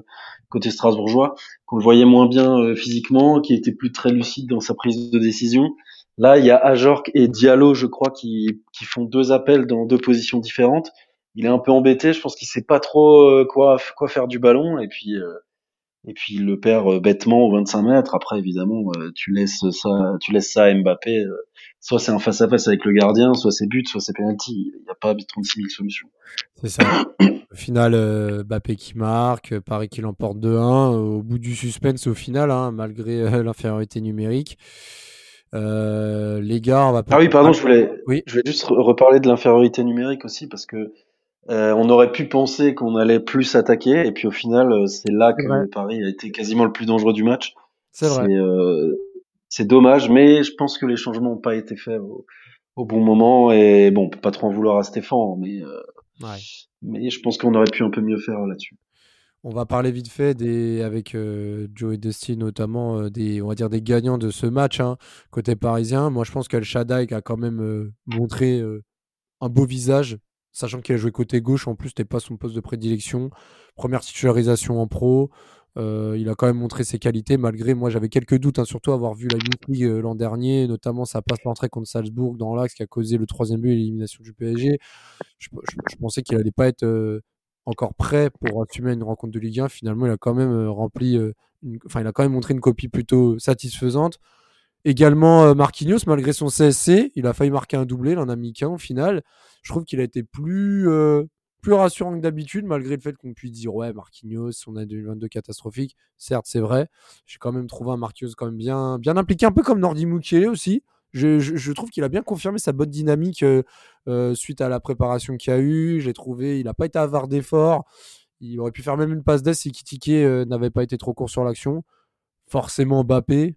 côté strasbourgeois, qu'on le voyait moins bien physiquement, qui était plus très lucide dans sa prise de décision. Là, il y a Ajorc et Diallo, je crois, qui, qui font deux appels dans deux positions différentes il est un peu embêté. Je pense qu'il sait pas trop euh, quoi quoi faire du ballon et puis euh, et puis il le perd euh, bêtement au 25 mètres. Après évidemment tu laisses ça tu laisses ça à Mbappé. soit c'est un face à face avec le gardien, soit c'est but, soit c'est penalty. Il n'y a pas 36 000 solutions.
C'est ça. au final, Mbappé qui marque, Paris qui l'emporte 2-1 au bout du suspense au final, hein, malgré l'infériorité numérique. les gars, on va
Ah oui, pardon, je voulais, oui. je voulais juste reparler de l'infériorité numérique aussi parce que euh, on aurait pu penser qu'on allait plus attaquer, et puis au final, euh, c'est là que Paris a été quasiment le plus dangereux du match.
C'est vrai.
Euh, c'est dommage, mais je pense que les changements n'ont pas été faits au, bon moment. Et bon, on peut pas trop en vouloir à Stéphane, mais, ouais. mais je pense qu'on aurait pu un peu mieux faire là-dessus.
On va parler vite fait des, avec Joe et Dusty notamment des, on va dire des gagnants de ce match hein, côté parisien. Moi, je pense qu'Al Shaddai a quand même montré un beau visage sachant qu'il a joué côté gauche, en plus, c'était pas son poste de prédilection. Première titularisation en pro. Euh, il a quand même montré ses qualités, malgré moi j'avais quelques doutes, hein, surtout avoir vu la Youth League euh, l'an dernier, notamment sa passe l'entrée contre Salzbourg dans l'axe qui a causé le troisième but et l'élimination du PSG. Je, pensais qu'il allait pas être euh, encore prêt pour assumer une rencontre de Ligue 1. Finalement, il a quand même rempli, enfin il a quand même montré une copie plutôt satisfaisante. Également Marquinhos, malgré son CSC, il a failli marquer un doublé, il en a mis qu'un au final je trouve qu'il a été plus, euh, plus rassurant que d'habitude, malgré le fait qu'on puisse dire ouais, Marquinhos, on a 2022 catastrophique. Certes, c'est vrai. J'ai quand même trouvé un Marquinhos bien, impliqué, un peu comme Nordi Mukiele aussi. Je, trouve qu'il a bien confirmé sa bonne dynamique euh, euh, suite à la préparation qu'il a eu. J'ai trouvé, il n'a pas été avare d'efforts. Il aurait pu faire même une passe d'ess si Kitike n'avait pas été trop court sur l'action. Forcément Mbappé,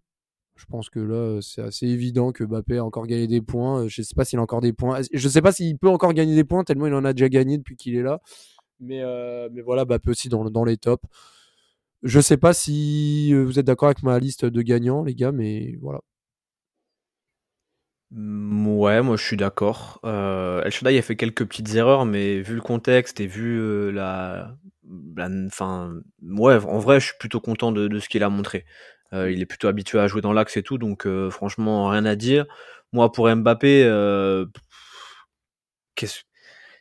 je pense que là, c'est assez évident que Mbappé a encore gagné des points. Je ne sais pas s'il a encore des points. Je ne sais pas s'il peut encore gagner des points, tellement il en a déjà gagné depuis qu'il est là. Mais, euh, voilà, Mbappé aussi dans, les tops. Je ne sais pas si euh, vous êtes d'accord avec ma liste de gagnants, les gars, mais voilà.
Ouais, moi je suis d'accord. Euh, El Shaddai a fait quelques petites erreurs, mais vu le contexte et vu euh, la, enfin, ouais, en vrai, je suis plutôt content de ce qu'il a montré. Euh, il est plutôt habitué à jouer dans l'axe et tout, donc euh, franchement, rien à dire. Moi, pour Mbappé, euh, qu'est-ce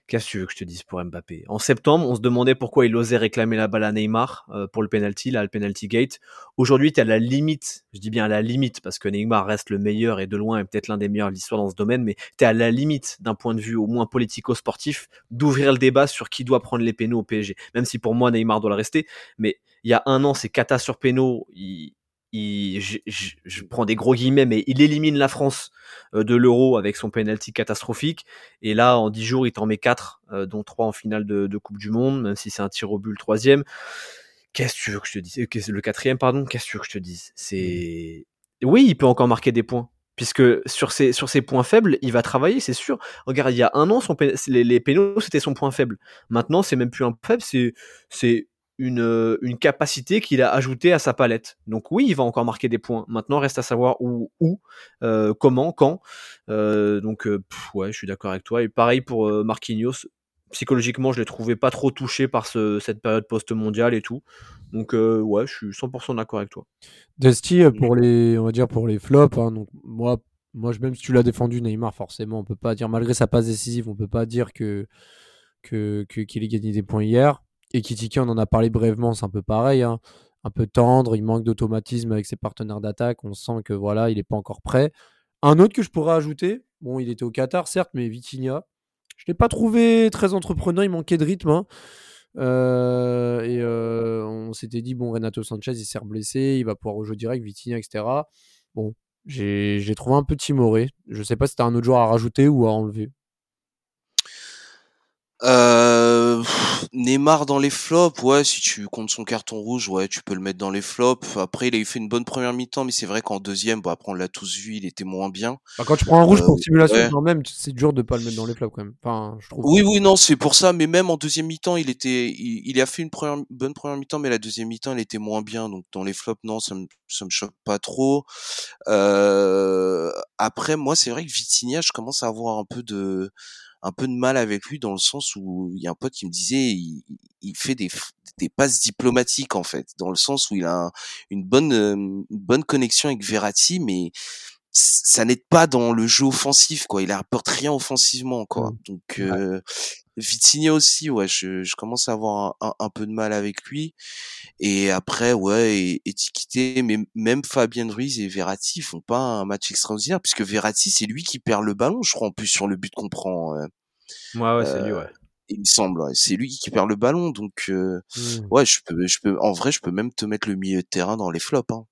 que tu veux que je te dise pour Mbappé? En septembre, on se demandait pourquoi il osait réclamer la balle à Neymar pour le penalty, là, le penalty gate. Aujourd'hui, tu à la limite, je dis bien à la limite, parce que Neymar reste le meilleur et de loin est peut-être l'un des meilleurs de l'histoire dans ce domaine, mais tu es à la limite d'un point de vue au moins politico-sportif d'ouvrir le débat sur qui doit prendre les pénaux au PSG. Même si pour moi, Neymar doit le rester, mais il y a un an, c'est cata sur pénaux, il, je, prends des gros guillemets, mais il élimine la France euh, de l'Euro avec son penalty catastrophique. Et là, en 10 jours, il t'en met 4, euh, dont 3 en finale de, Coupe du Monde, même si c'est un tir au but le troisième. Qu'est-ce que tu veux que je te dise? Le quatrième, pardon? Qu'est-ce que tu veux que je te dise? C'est oui, il peut encore marquer des points. Puisque sur ses, sur ses points faibles, il va travailler, c'est sûr. Regarde, il y a un an, son, les, les pénaux, c'était son point faible. Maintenant, c'est même plus un faible, c'est une, euh, une capacité qu'il a ajoutée à sa palette. Donc oui, il va encore marquer des points. Maintenant, reste à savoir où, où euh, comment, quand. Euh, donc ouais, je suis d'accord avec toi. Et pareil pour Marquinhos. Psychologiquement, je l'ai trouvé pas trop touché par ce, cette période post-mondiale et tout. Donc ouais, je suis 100% d'accord avec toi.
Dusty, pour les, on va dire pour les flops, hein, donc moi, moi, même si tu l'as défendu Neymar, forcément, on peut pas dire malgré sa passe décisive, on peut pas dire que que qu'il ait gagné des points hier. Et Kitiki, on en a parlé brièvement, c'est un peu pareil. Hein. un peu tendre, il manque d'automatisme avec ses partenaires d'attaque, on sent que voilà, il n'est pas encore prêt. Un autre que je pourrais ajouter, bon, il était au Qatar certes, mais Vitinha, je l'ai pas trouvé très entrepreneur, il manquait de rythme. Hein. Euh, et euh, on s'était dit, bon, Renato Sanchez, il s'est blessé, il va pouvoir rejouer direct, Vitinha, etc. Bon, j'ai trouvé un peu timoré. Je sais pas si t'as un autre joueur à rajouter ou à enlever.
Euh, Neymar dans les flops, ouais, si tu comptes son carton rouge, ouais, tu peux le mettre dans les flops. Après, il a eu fait une bonne première mi-temps, mais c'est vrai qu'en deuxième, bon, après, on l'a tous vu, il était moins bien.
Bah, quand tu prends un rouge pour euh, simulation, quand même, c'est dur de pas le mettre dans les flops, quand même. Enfin, je trouve.
Oui, oui, non, c'est pour ça, mais même en deuxième mi-temps, il était, il, a fait une première, bonne première mi-temps, mais la deuxième mi-temps, il était moins bien. Donc, dans les flops, non, ça me, ça me choque pas trop. Euh, après, moi, c'est vrai que Vitinha, je commence à avoir un peu de, un peu de mal avec lui dans le sens où il y a un pote qui me disait il, il fait des, des passes diplomatiques en fait dans le sens où il a une bonne une bonne connexion avec Verratti mais ça n'aide pas dans le jeu offensif quoi. Il apporte rien offensivement quoi. Mmh. donc euh, Vitinha aussi ouais je, je commence à avoir un, un, peu de mal avec lui et après ouais étiqueté mais même Fabien Ruiz et Verratti font pas un match extraordinaire puisque Verratti c'est lui qui perd le ballon je crois en plus sur le but qu'on prend
ouais ouais c'est lui ouais
il me semble c'est lui qui perd le ballon donc euh, mmh. ouais je peux je peux en vrai je peux même te mettre le milieu de terrain dans les flops hein.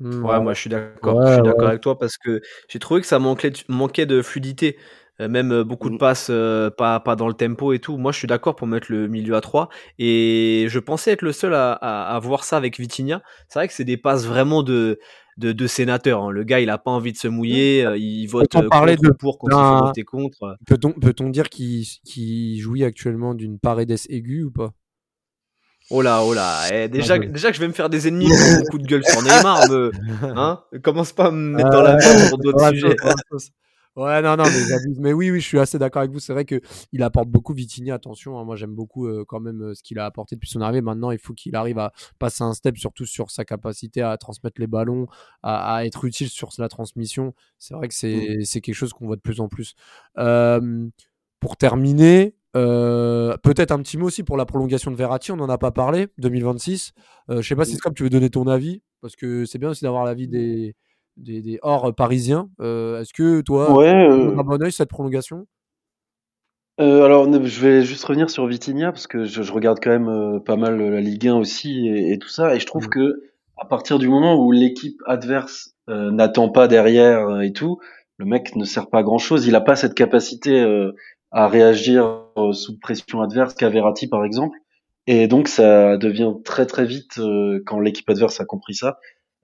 Mmh, ouais, moi je suis d'accord. je suis d'accord avec toi parce que j'ai trouvé que ça manquait, manquait de fluidité. Euh, même euh, beaucoup de mmh. passes euh, pas, pas dans le tempo et tout. Moi, je suis d'accord pour mettre le milieu à 3. Et je pensais être le seul à, à, voir ça avec Vitinha. C'est vrai que c'est des passes vraiment de, de, de sénateur. Hein. Le gars, il a pas envie de se mouiller. il vote contre de... pour quand il faut voter contre.
Peut-on peut dire qu'il jouit actuellement d'une Paredes aiguë ou pas?
Oh là, oh là, eh, déjà, déjà que je vais me faire des ennemis pour coup de gueule sur Neymar, me, hein, commence pas à me mettre dans la merde pour d'autres sujets.
Ouais, non, non, mais Mais oui, oui, je suis assez d'accord avec vous. C'est vrai qu'il apporte beaucoup Vitigny. Attention, hein, moi j'aime beaucoup euh, quand même euh, ce qu'il a apporté depuis son arrivée. Maintenant, il faut qu'il arrive à passer un step, surtout sur sa capacité à transmettre les ballons, à, être utile sur la transmission. C'est vrai que c'est mmh. quelque chose qu'on voit de plus en plus. Euh, pour terminer, euh, peut-être un petit mot aussi pour la prolongation de Verratti, on n'en a pas parlé, 2026. Euh, je sais pas si comme tu veux donner ton avis, parce que c'est bien aussi d'avoir l'avis des, des, des hors parisiens. Euh, est-ce que toi,
ouais,
tu as un bon oeil cette prolongation?
Alors, je vais juste revenir sur Vitinha parce que je, regarde quand même pas mal la Ligue 1 aussi et, tout ça, et je trouve mmh. que à partir du moment où l'équipe adverse n'attend pas derrière et tout, le mec ne sert pas à grand chose. Il a pas cette capacité à réagir euh, sous pression adverse qu'à Verratti par exemple. Et donc ça devient très très vite, euh, quand l'équipe adverse a compris ça, euh,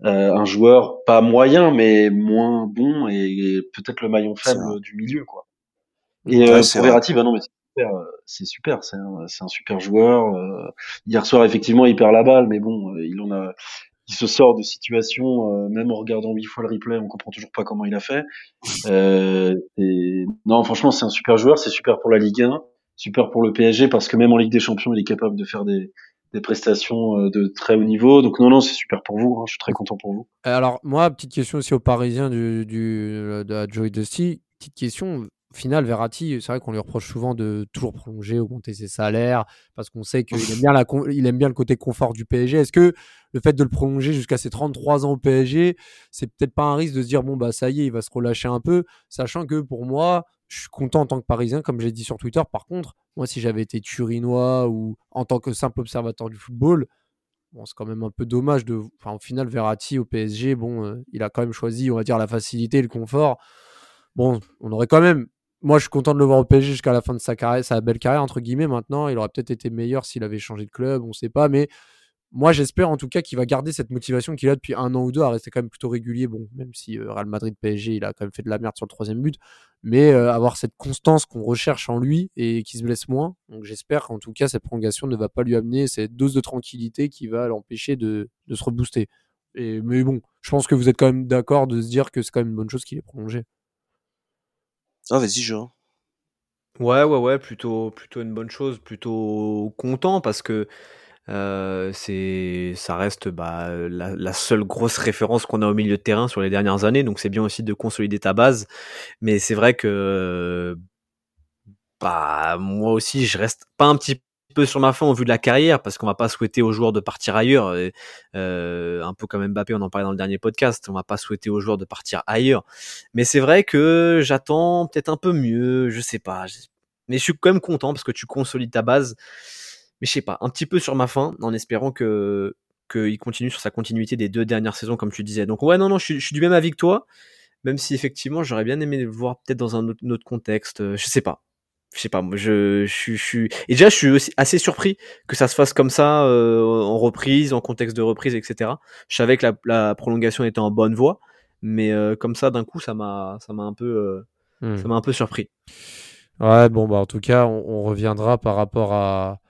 un joueur pas moyen mais moins bon et, peut-être le maillon faible du milieu quoi. Et pour Verratti, bah non mais c'est super, c'est un, un, super joueur. hier soir effectivement il perd la balle, mais bon il en a il se sort de situation, euh, même en regardant huit fois le replay, on comprend toujours pas comment il a fait. Euh, et non, franchement, c'est un super joueur, c'est super pour la Ligue 1, super pour le PSG parce que même en Ligue des Champions, il est capable de faire des, des prestations euh, de très haut niveau. Donc non, non, c'est super pour vous. Hein, je suis très content pour vous.
Alors moi, petite question aussi aux Parisiens du, du de la Joy Dusty. Petite question, final, Verratti, c'est vrai qu'on lui reproche souvent de toujours prolonger, augmenter ses salaires, parce qu'on sait qu'il aime, bien aime bien le côté confort du PSG. Est-ce que le fait de le prolonger jusqu'à ses 33 ans au PSG, c'est peut-être pas un risque de se dire, bon, bah ça y est, il va se relâcher un peu, sachant que pour moi, je suis content en tant que Parisien, comme j'ai dit sur Twitter. Par contre, moi, si j'avais été turinois ou en tant que simple observateur du football, bon, c'est quand même un peu dommage de. Enfin, au final, Verratti au PSG, bon, euh, il a quand même choisi, on va dire, la facilité, le confort. Bon, on aurait quand même moi, je suis content de le voir au PSG jusqu'à la fin de sa carrière, sa belle carrière, entre guillemets. Maintenant, il aurait peut-être été meilleur s'il avait changé de club, on ne sait pas. Mais moi, j'espère en tout cas qu'il va garder cette motivation qu'il a depuis un an ou deux à rester quand même plutôt régulier. Bon, même si euh, Real Madrid PSG, il a quand même fait de la merde sur le troisième but. Mais euh, avoir cette constance qu'on recherche en lui et qui se blesse moins. Donc j'espère qu'en tout cas, cette prolongation ne va pas lui amener cette dose de tranquillité qui va l'empêcher de, se rebooster. Et, mais bon, je pense que vous êtes quand même d'accord de se dire que c'est quand même une bonne chose qu'il ait prolongé.
Ah, vas-y, Jean.
Ouais, ouais, ouais, plutôt, plutôt une bonne chose, plutôt content parce que euh, c'est, ça reste bah, la, seule grosse référence qu'on a au milieu de terrain sur les dernières années, donc c'est bien aussi de consolider ta base. Mais c'est vrai que bah moi aussi, je reste pas un petit peu sur ma fin au vu de la carrière, parce qu'on va pas souhaiter aux joueurs de partir ailleurs. Euh, un peu comme Mbappé, on en parlait dans le dernier podcast, on va pas souhaiter aux joueurs de partir ailleurs. Mais c'est vrai que j'attends peut-être un peu mieux, je sais pas. Mais je suis quand même content parce que tu consolides ta base. Mais je sais pas, un petit peu sur ma fin, en espérant que qu'il continue sur sa continuité des deux dernières saisons, comme tu disais. Donc ouais, non, non, je suis, je suis du même avis que toi, même si effectivement j'aurais bien aimé le voir peut-être dans un autre, autre contexte. Euh, je sais pas, je sais pas, je, je, je, suis et déjà je suis aussi assez surpris que ça se fasse comme ça euh, en reprise, en contexte de reprise, etc. Je savais que la, la prolongation était en bonne voie, mais euh, comme ça d'un coup ça m'a ça m'a un peu euh,
Hmm.
ça m'a un peu surpris.
Ouais, bon, bah, en tout cas, on, on reviendra par rapport à.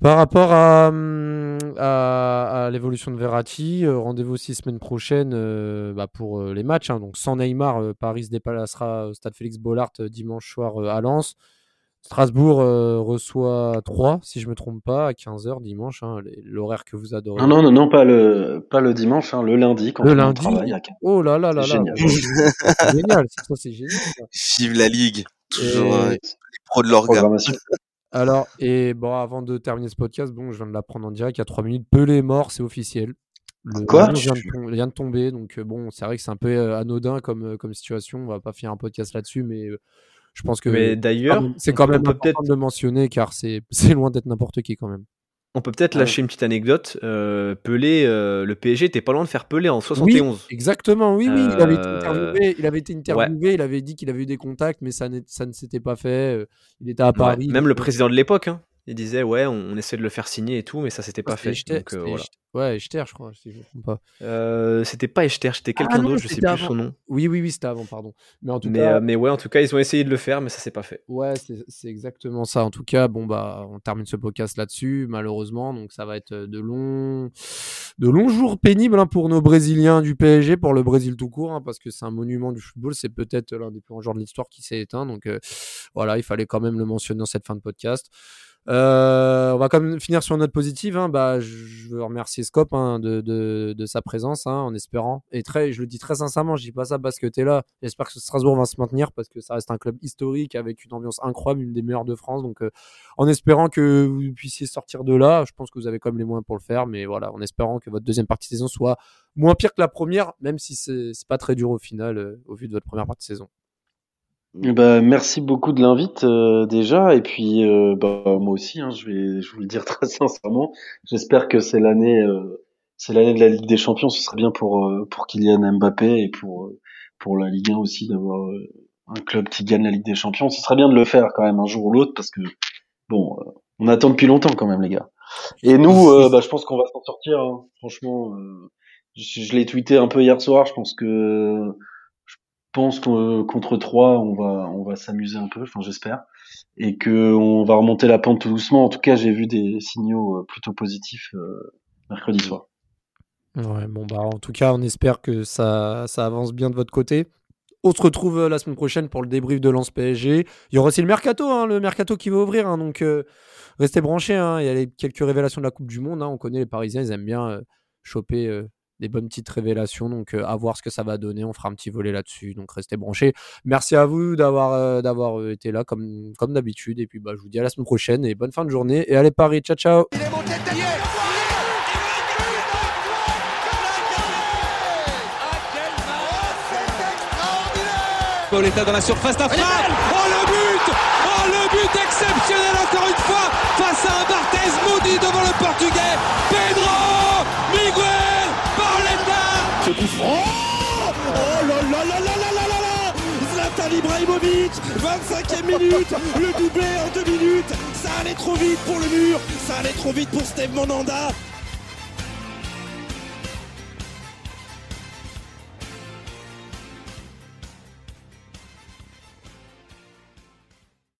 Par rapport à, hum, à, à l'évolution de Verratti, euh, rendez-vous aussi semaine prochaine euh, bah, pour euh, les matchs. hein. donc sans Neymar, euh, Paris se déplacera au stade Félix Bollard euh, dimanche soir euh, à Lens. Strasbourg euh, reçoit 3, si je me trompe pas, à 15h dimanche, hein, l'horaire que vous adorez.
Non, non, non, non, pas le, pas le dimanche, hein, le lundi, quand
Le
on
lundi
travaille à
Oh là là là là
C'est génial.
C'est génial, ça, c'est génial. ça.
Vive la Ligue. Toujours
Et-
euh, les pros de l'orga.
Alors, et bon, avant de terminer ce podcast, bon, je viens de l'apprendre en direct, il y a 3 minutes, Pelé est mort, c'est officiel. Le
Quoi
vient de, tom- vient de tomber, donc euh, bon, c'est vrai que c'est un peu euh, anodin comme, euh, comme situation, on va pas faire un podcast là-dessus, mais je pense que
Mais d'ailleurs,
quand même- c'est quand même
on peut
important
peut-être
de le mentionner, car c'est c'est loin d'être n'importe qui quand même.
On peut peut-être
Ah ouais.
lâcher une petite anecdote. Euh, Pelé, euh, le PSG était pas loin de faire Pelé en 71.
Exactement, oui, oui, il avait été
Euh,
interviewé, il avait, été interviewé, il avait dit qu'il avait eu des contacts, mais ça, ne s'était pas fait, il était à
Ouais,
Paris.
même le président de l'époque, hein, il disait ouais, on, on essaie de le faire signer et tout, mais ça s'était pas fait.
Echter-
Donc, euh, voilà.
Echter- Ouais, Echter, je crois, si je me trompe pas.
Euh, c'était pas Echter, c'était quelqu'un
Ah
d'autre, je sais
c'était
plus
avant.
son nom.
Oui, oui, oui, c'était avant, pardon. Mais en tout
Mais,
cas,
euh, mais ouais, en tout cas, ils ont essayé de le faire, mais ça s'est pas fait.
Ouais, c'est exactement ça. En tout cas, bon bah, on termine ce podcast là-dessus, malheureusement. Donc ça va être de longs, de longs jours pénibles hein, pour nos Brésiliens du PSG, pour le Brésil tout court, hein, parce que c'est un monument du football. C'est peut-être l'un des plus grands joueurs de l'histoire qui s'est éteint. Donc voilà, il fallait quand même le mentionner dans cette fin de podcast. Euh, on va quand même finir sur une note positive. hein. Bah, je veux remercier Scop hein, de, de, de sa présence, hein, en espérant. Et très, je le dis très sincèrement, je dis pas ça parce que tu es là. J'espère que Strasbourg va se maintenir parce que ça reste un club historique avec une ambiance incroyable, une des meilleures de France. Donc, euh, en espérant que vous puissiez sortir de là, je pense que vous avez quand même les moyens pour le faire. Mais voilà, en espérant que votre deuxième partie de saison soit moins pire que la première, même si c'est pas très dur au final, euh, au vu de votre première partie de saison.
Ben, merci beaucoup de l'invite euh, déjà. Et puis euh, bah, moi aussi hein, je vais je vous le dire très sincèrement. J'espère que c'est l'année euh, c'est l'année de la Ligue des Champions. Ce serait bien pour euh, pour Kylian Mbappé et pour euh, pour la Ligue 1 aussi d'avoir euh, un club qui gagne la Ligue des Champions. Ce serait bien de le faire quand même un jour ou l'autre parce que bon euh, on attend depuis longtemps quand même les gars. Et nous euh, bah, je pense qu'on va s'en sortir hein. franchement euh, je, je l'ai tweeté un peu hier soir. Je pense que pense que contre 3, on va, on va s'amuser un peu, enfin j'espère, et que on va remonter la pente tout doucement. En tout cas, j'ai vu des signaux euh, plutôt positifs euh, mercredi soir.
Ouais, bon bah en tout cas, on espère que ça, ça avance bien de votre côté. On se retrouve euh, la semaine prochaine pour le débrief de Lance PSG. Il y aura aussi le mercato, hein, le mercato qui va ouvrir, hein, donc euh, restez branchés. hein. Il y a quelques révélations de la Coupe du Monde. On connaît les Parisiens, ils aiment bien euh, choper euh, des bonnes petites révélations. Donc euh, à voir ce que ça va donner. On fera un petit volet là-dessus. Donc restez branchés. Merci à vous d'avoir euh, d'avoir euh, été là comme comme d'habitude. Et puis bah je vous dis à la semaine prochaine et bonne fin de journée. Et allez Paris, ciao ciao.
Pauletta dans la surface d'affaire. Oh le but Oh le but exceptionnel encore une fois face à un Barthez maudit devant le portugais. Pedro
Ce Oh là là là là là là là. Là Ibrahimovic 25e minute. Le doublé en deux minutes. Ça allait trop vite pour le mur. Ça allait trop vite pour Steve Monanda